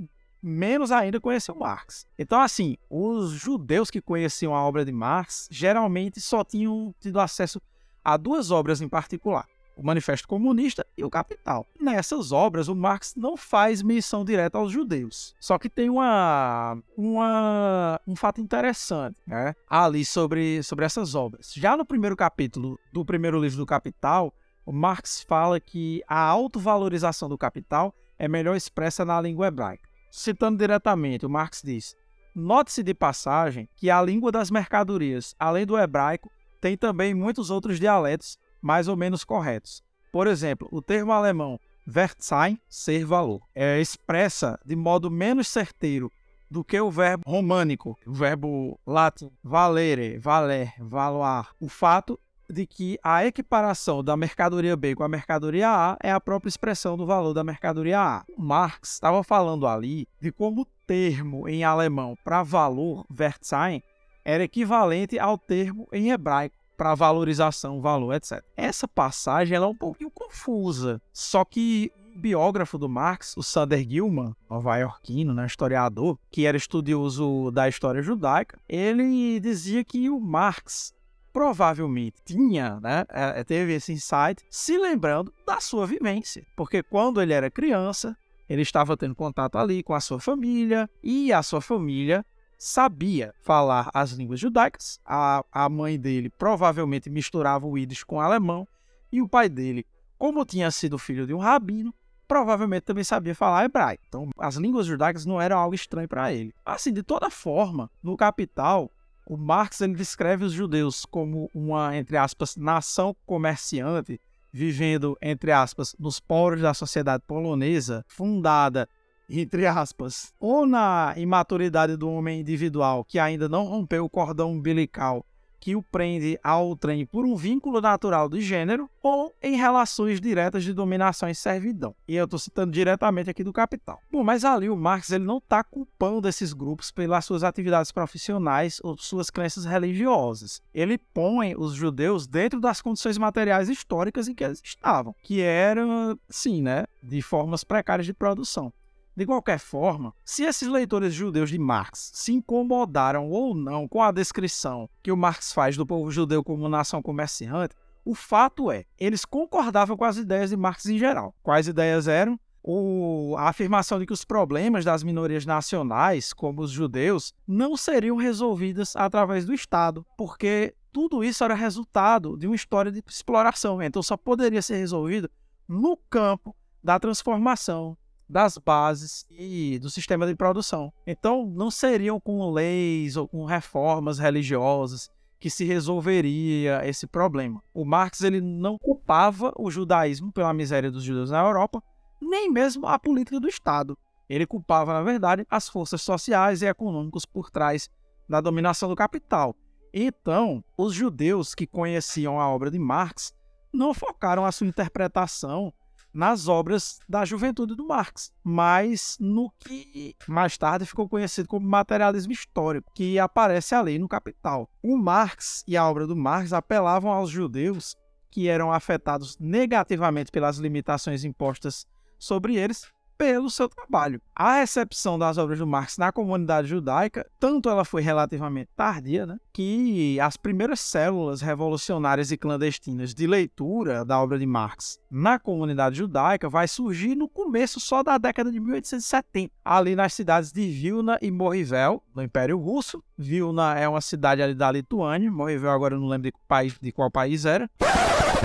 menos ainda conheceu Marx. Então, assim, os judeus que conheciam a obra de Marx geralmente só tinham tido acesso a duas obras em particular. o Manifesto Comunista e o Capital. Nessas obras, o Marx não faz menção direta aos judeus. Só que tem uma, uma um fato interessante né, ali sobre, sobre essas obras. Já no primeiro capítulo do primeiro livro do Capital, o Marx fala que a autovalorização do capital é melhor expressa na língua hebraica. Citando diretamente, o Marx diz: Note-se de passagem que a língua das mercadorias, além do hebraico, tem também muitos outros dialetos mais ou menos corretos. Por exemplo, o termo alemão Wertsein, ser valor, é expressa de modo menos certeiro do que o verbo românico, o verbo latim valere, valer, valoar. O fato de que a equiparação da mercadoria B com a mercadoria A é a própria expressão do valor da mercadoria A. Marx estava falando ali de como o termo em alemão para valor, Wertsein, era equivalente ao termo em hebraico para valorização, valor, etc. Essa passagem ela é um pouquinho confusa, só que o biógrafo do Marx, o Sander Gilman, nova-iorquino, né, historiador, que era estudioso da história judaica, ele dizia que o Marx provavelmente tinha, né, é, teve esse insight se lembrando da sua vivência, porque quando ele era criança, ele estava tendo contato ali com a sua família e a sua família sabia falar as línguas judaicas. A, a mãe dele provavelmente misturava o Yiddish com o alemão. E o pai dele, como tinha sido filho de um rabino, provavelmente também sabia falar hebraico. Então, as línguas judaicas não eram algo estranho para ele. Assim, de toda forma, no Capital, o Marx ele descreve os judeus como uma, entre aspas, nação comerciante, vivendo, entre aspas, nos poros da sociedade polonesa, fundada entre aspas, ou na imaturidade do homem individual que ainda não rompeu o cordão umbilical que o prende ao trem por um vínculo natural de gênero ou em relações diretas de dominação e servidão. E eu estou citando diretamente aqui do Capital. Bom, mas ali o Marx ele não está culpando esses grupos pelas suas atividades profissionais ou suas crenças religiosas. Ele põe os judeus dentro das condições materiais históricas em que eles estavam, que eram, sim, né, de formas precárias de produção. De qualquer forma, se esses leitores judeus de Marx se incomodaram ou não com a descrição que o Marx faz do povo judeu como nação comerciante, o fato é, eles concordavam com as ideias de Marx em geral. Quais ideias eram? O, a afirmação de que os problemas das minorias nacionais, como os judeus, não seriam resolvidas através do Estado, porque tudo isso era resultado de uma história de exploração, então só poderia ser resolvido no campo da transformação das bases e do sistema de produção. Então, não seriam com leis ou com reformas religiosas que se resolveria esse problema. O Marx ele não culpava o judaísmo pela miséria dos judeus na Europa, nem mesmo a política do Estado. Ele culpava, na verdade, as forças sociais e econômicas por trás da dominação do capital. Então, os judeus que conheciam a obra de Marx não focaram a sua interpretação nas obras da juventude do Marx, mas no que mais tarde ficou conhecido como materialismo histórico, que aparece ali no Capital. O Marx e a obra do Marx apelavam aos judeus que eram afetados negativamente pelas limitações impostas sobre eles pelo seu trabalho. A recepção das obras do Marx na comunidade judaica, tanto ela foi relativamente tardia, né, que as primeiras células revolucionárias e clandestinas de leitura da obra de Marx na comunidade judaica vai surgir no começo só da década de 1870, ali nas cidades de Vilna e Morivel, no Império Russo. Vilna é uma cidade ali da Lituânia, Morivel agora eu não lembro de, país, de qual país era.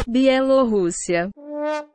Bielorrússia.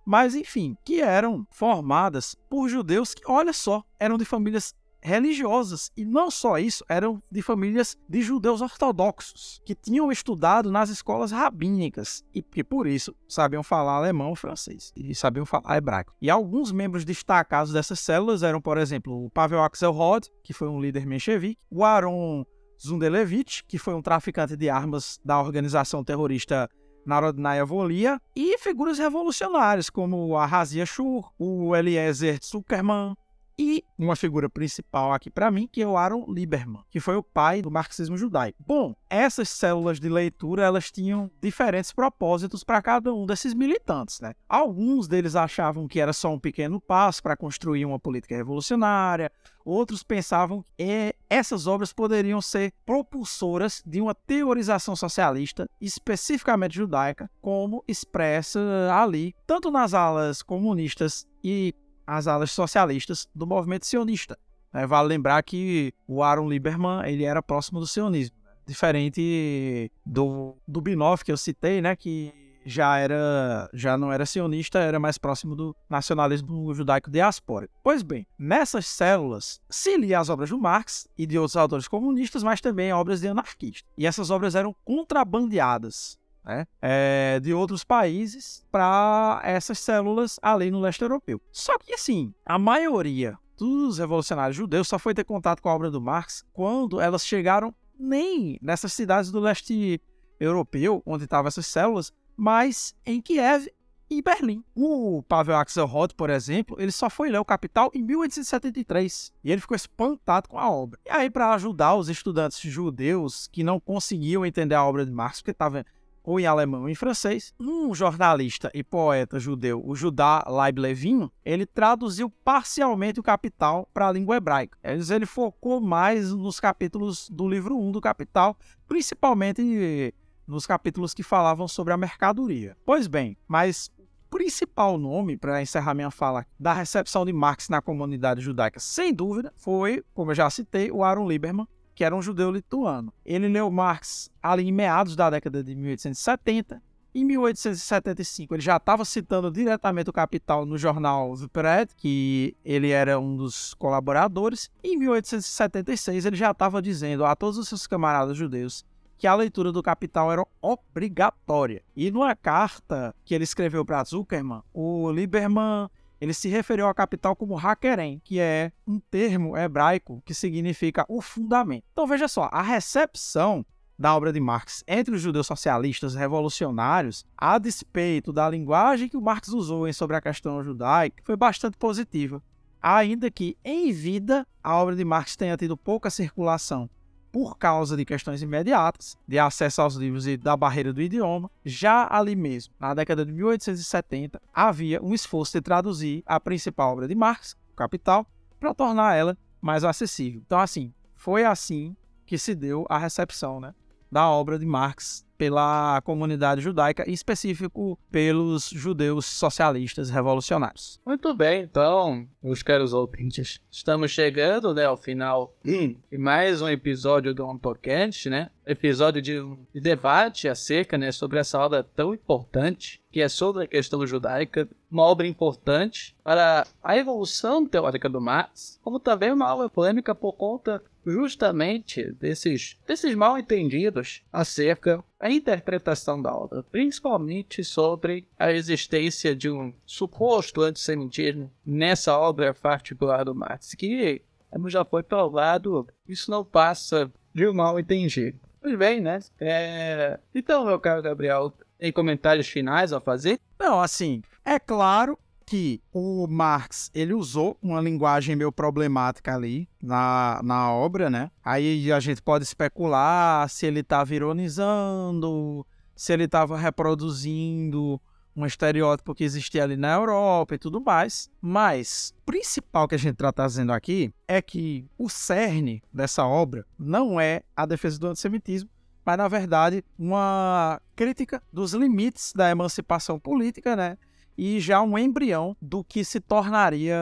Mas enfim, que eram formadas por judeus que, olha só, eram de famílias religiosas. E não só isso, eram de famílias de judeus ortodoxos que tinham estudado nas escolas rabínicas. E que por isso sabiam falar alemão e francês e sabiam falar hebraico. E alguns membros destacados dessas células eram, por exemplo, o Pavel Axelrod, que foi um líder menchevique, o Aaron Zundelevich, que foi um traficante de armas da organização terrorista Narodnaya Volia, e figuras revolucionárias como a Razia Shur, o Eliezer Zuckerman, e uma figura principal aqui para mim, que é o Aaron Lieberman, que foi o pai do marxismo judaico. Bom, essas células de leitura, elas tinham diferentes propósitos para cada um desses militantes, né? Alguns deles achavam que era só um pequeno passo para construir uma política revolucionária, outros pensavam que essas obras poderiam ser propulsoras de uma teorização socialista, especificamente judaica, como expressa ali, tanto nas alas comunistas e as alas socialistas do movimento sionista. É, vale lembrar que o Aaron Lieberman ele era próximo do sionismo, né? diferente do, do Binoff que eu citei, né, que já era já não era sionista, era mais próximo do nacionalismo judaico diaspórico. Pois bem, nessas células se lia as obras do Marx e de outros autores comunistas, mas também obras de anarquistas. E essas obras eram contrabandeadas né, é, de outros países para essas células ali no leste europeu. Só que, assim, a maioria dos revolucionários judeus só foi ter contato com a obra do Marx quando elas chegaram nem nessas cidades do leste europeu, onde estavam essas células, mas em Kiev e Berlim. O Pavel Axelrod, por exemplo, ele só foi ler o Capital em 1873 e ele ficou espantado com a obra. E aí, para ajudar os estudantes judeus que não conseguiam entender a obra de Marx, porque estava ou em alemão ou em francês, um jornalista e poeta judeu, o Judá Leib Levin, ele traduziu parcialmente o Capital para a língua hebraica. Ele focou mais nos capítulos do livro 1 do Capital, principalmente nos capítulos que falavam sobre a mercadoria. Pois bem, mas principal nome, para encerrar minha fala, da recepção de Marx na comunidade judaica, sem dúvida, foi, como eu já citei, o Aaron Lieberman, que era um judeu lituano. Ele leu Marx ali em meados da década de 1870. Em 1875, ele já estava citando diretamente o Capital no jornal Vipret, que ele era um dos colaboradores. Em 1876, ele já estava dizendo a todos os seus camaradas judeus que a leitura do Capital era obrigatória. E numa carta que ele escreveu para Zuckerman, o Lieberman ele se referiu à capital como Hakerem, que é um termo hebraico que significa o fundamento. Então veja só, a recepção da obra de Marx entre os judeus socialistas revolucionários, a despeito da linguagem que o Marx usou sobre a questão judaica, foi bastante positiva. Ainda que, em vida, a obra de Marx tenha tido pouca circulação por causa de questões imediatas, de acesso aos livros e da barreira do idioma, já ali mesmo, na década de 1870, havia um esforço de traduzir a principal obra de Marx, o Capital, para tornar ela mais acessível. Então, assim, foi assim que se deu a recepção né, da obra de Marx pela comunidade judaica, em específico pelos judeus socialistas revolucionários. Muito bem, então, meus caros ouvintes, estamos chegando né, ao final de mais um episódio do OntoCast, né? Episódio de, de debate acerca né, sobre essa obra tão importante, que é sobre a questão judaica, uma obra importante para a evolução teórica do Marx, como também uma obra polêmica por conta justamente desses, desses mal entendidos acerca da interpretação da obra, principalmente sobre a existência de um suposto antissemitismo nessa obra particular do Marx, que, como já foi provado, isso não passa de um mal entendido. Pois bem, né? É... Então, meu caro Gabriel, tem comentários finais a fazer? Não, assim, é claro que o Marx ele usou uma linguagem meio problemática ali na, na obra, né? Aí a gente pode especular se ele estava ironizando, se ele estava reproduzindo um estereótipo que existia ali na Europa e tudo mais. Mas o principal que a gente está trazendo aqui é que o cerne dessa obra não é a defesa do antissemitismo, mas na verdade uma crítica dos limites da emancipação política, né? E já um embrião do que se tornaria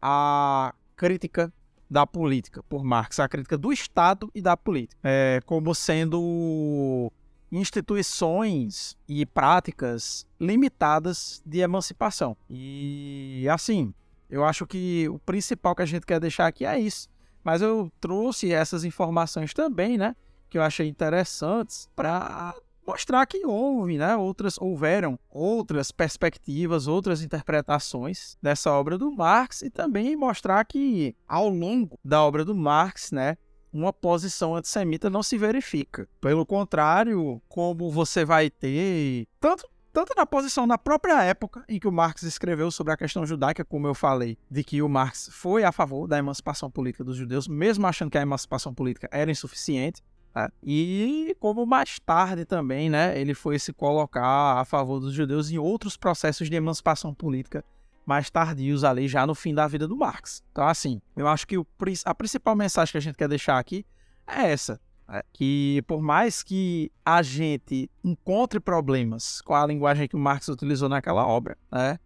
a crítica da política por Marx, a crítica do Estado e da política, é, como sendo instituições e práticas limitadas de emancipação. E assim, eu acho que o principal que a gente quer deixar aqui é isso. Mas eu trouxe essas informações também, né? Que eu achei interessantes para mostrar que houve, né, outras houveram outras perspectivas, outras interpretações dessa obra do Marx e também mostrar que ao longo da obra do Marx, né, uma posição antissemita não se verifica. Pelo contrário, como você vai ter tanto tanto na posição na própria época em que o Marx escreveu sobre a questão judaica, como eu falei, de que o Marx foi a favor da emancipação política dos judeus, mesmo achando que a emancipação política era insuficiente. Né? E como mais tarde também, né, ele foi se colocar a favor dos judeus em outros processos de emancipação política mais tardios ali, já no fim da vida do Marx. Então, assim, eu acho que o, a principal mensagem que a gente quer deixar aqui é essa. É que por mais que a gente encontre problemas com a linguagem que o Marx utilizou naquela obra, né,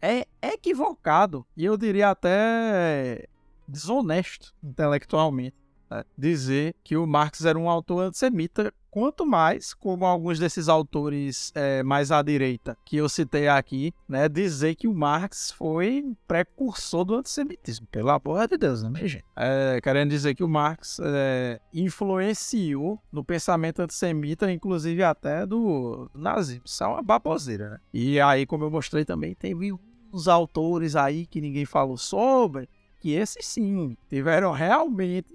é equivocado e eu diria até desonesto intelectualmente né, dizer que o Marx era um autor antissemita Quanto mais, como alguns desses autores é, mais à direita que eu citei aqui, né, dizer que o Marx foi precursor do antissemitismo. Pelo amor de Deus, né, minha gente? É, querendo dizer que o Marx é, influenciou no pensamento antissemita, inclusive até do, nazismo. Isso é uma baboseira, né? E aí, como eu mostrei também, teve uns autores aí que ninguém falou sobre, que esses sim tiveram realmente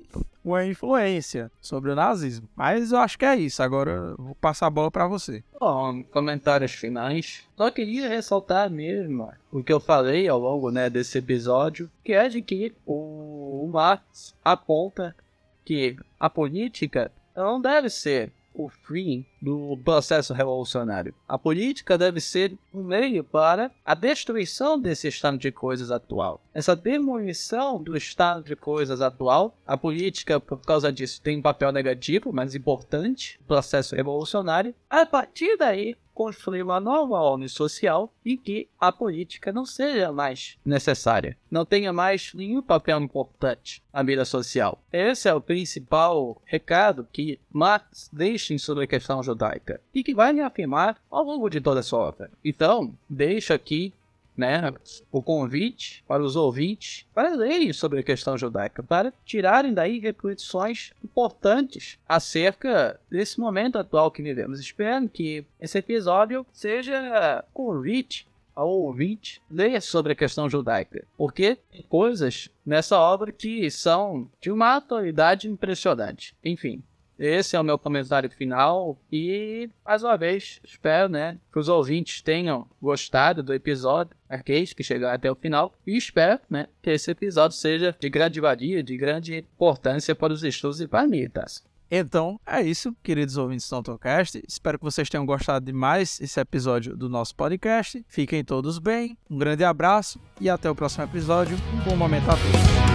uma influência sobre o nazismo. Mas eu acho que é isso. Agora vou passar a bola para você. Bom, comentários finais. Só queria ressaltar mesmo o que eu falei ao longo né, desse episódio, que é de que o Marx aponta que a política não deve ser o fim do processo revolucionário. A política deve ser um meio para a destruição desse estado de coisas atual. Essa demolição do estado de coisas atual, a política, por causa disso, tem um papel negativo, mas importante, processo revolucionário. A partir daí, construir uma nova ordem social em que a política não seja mais necessária, não tenha mais nenhum papel importante na vida social. Esse é o principal recado que Marx deixa sobre a questão judaica e que vai reafirmar ao longo de toda a sua obra. Então, deixa aqui né, o convite para os ouvintes para lerem sobre a questão judaica, para tirarem daí reflexões importantes acerca desse momento atual que vivemos. Espero que esse episódio seja convite ao ouvinte ler sobre a questão judaica, porque tem coisas nessa obra que são de uma atualidade impressionante. Enfim, esse é o meu comentário final e, mais uma vez, espero, né, que os ouvintes tenham gostado do episódio, aqueles que chegaram até o final, e espero, né, que esse episódio seja de grande valia, de grande importância para os estudos e para mim, tá? Então, é isso, queridos ouvintes do Autocast. Espero que vocês tenham gostado de mais esse episódio do nosso podcast. Fiquem todos bem, um grande abraço e até o próximo episódio. Um bom momento a todos.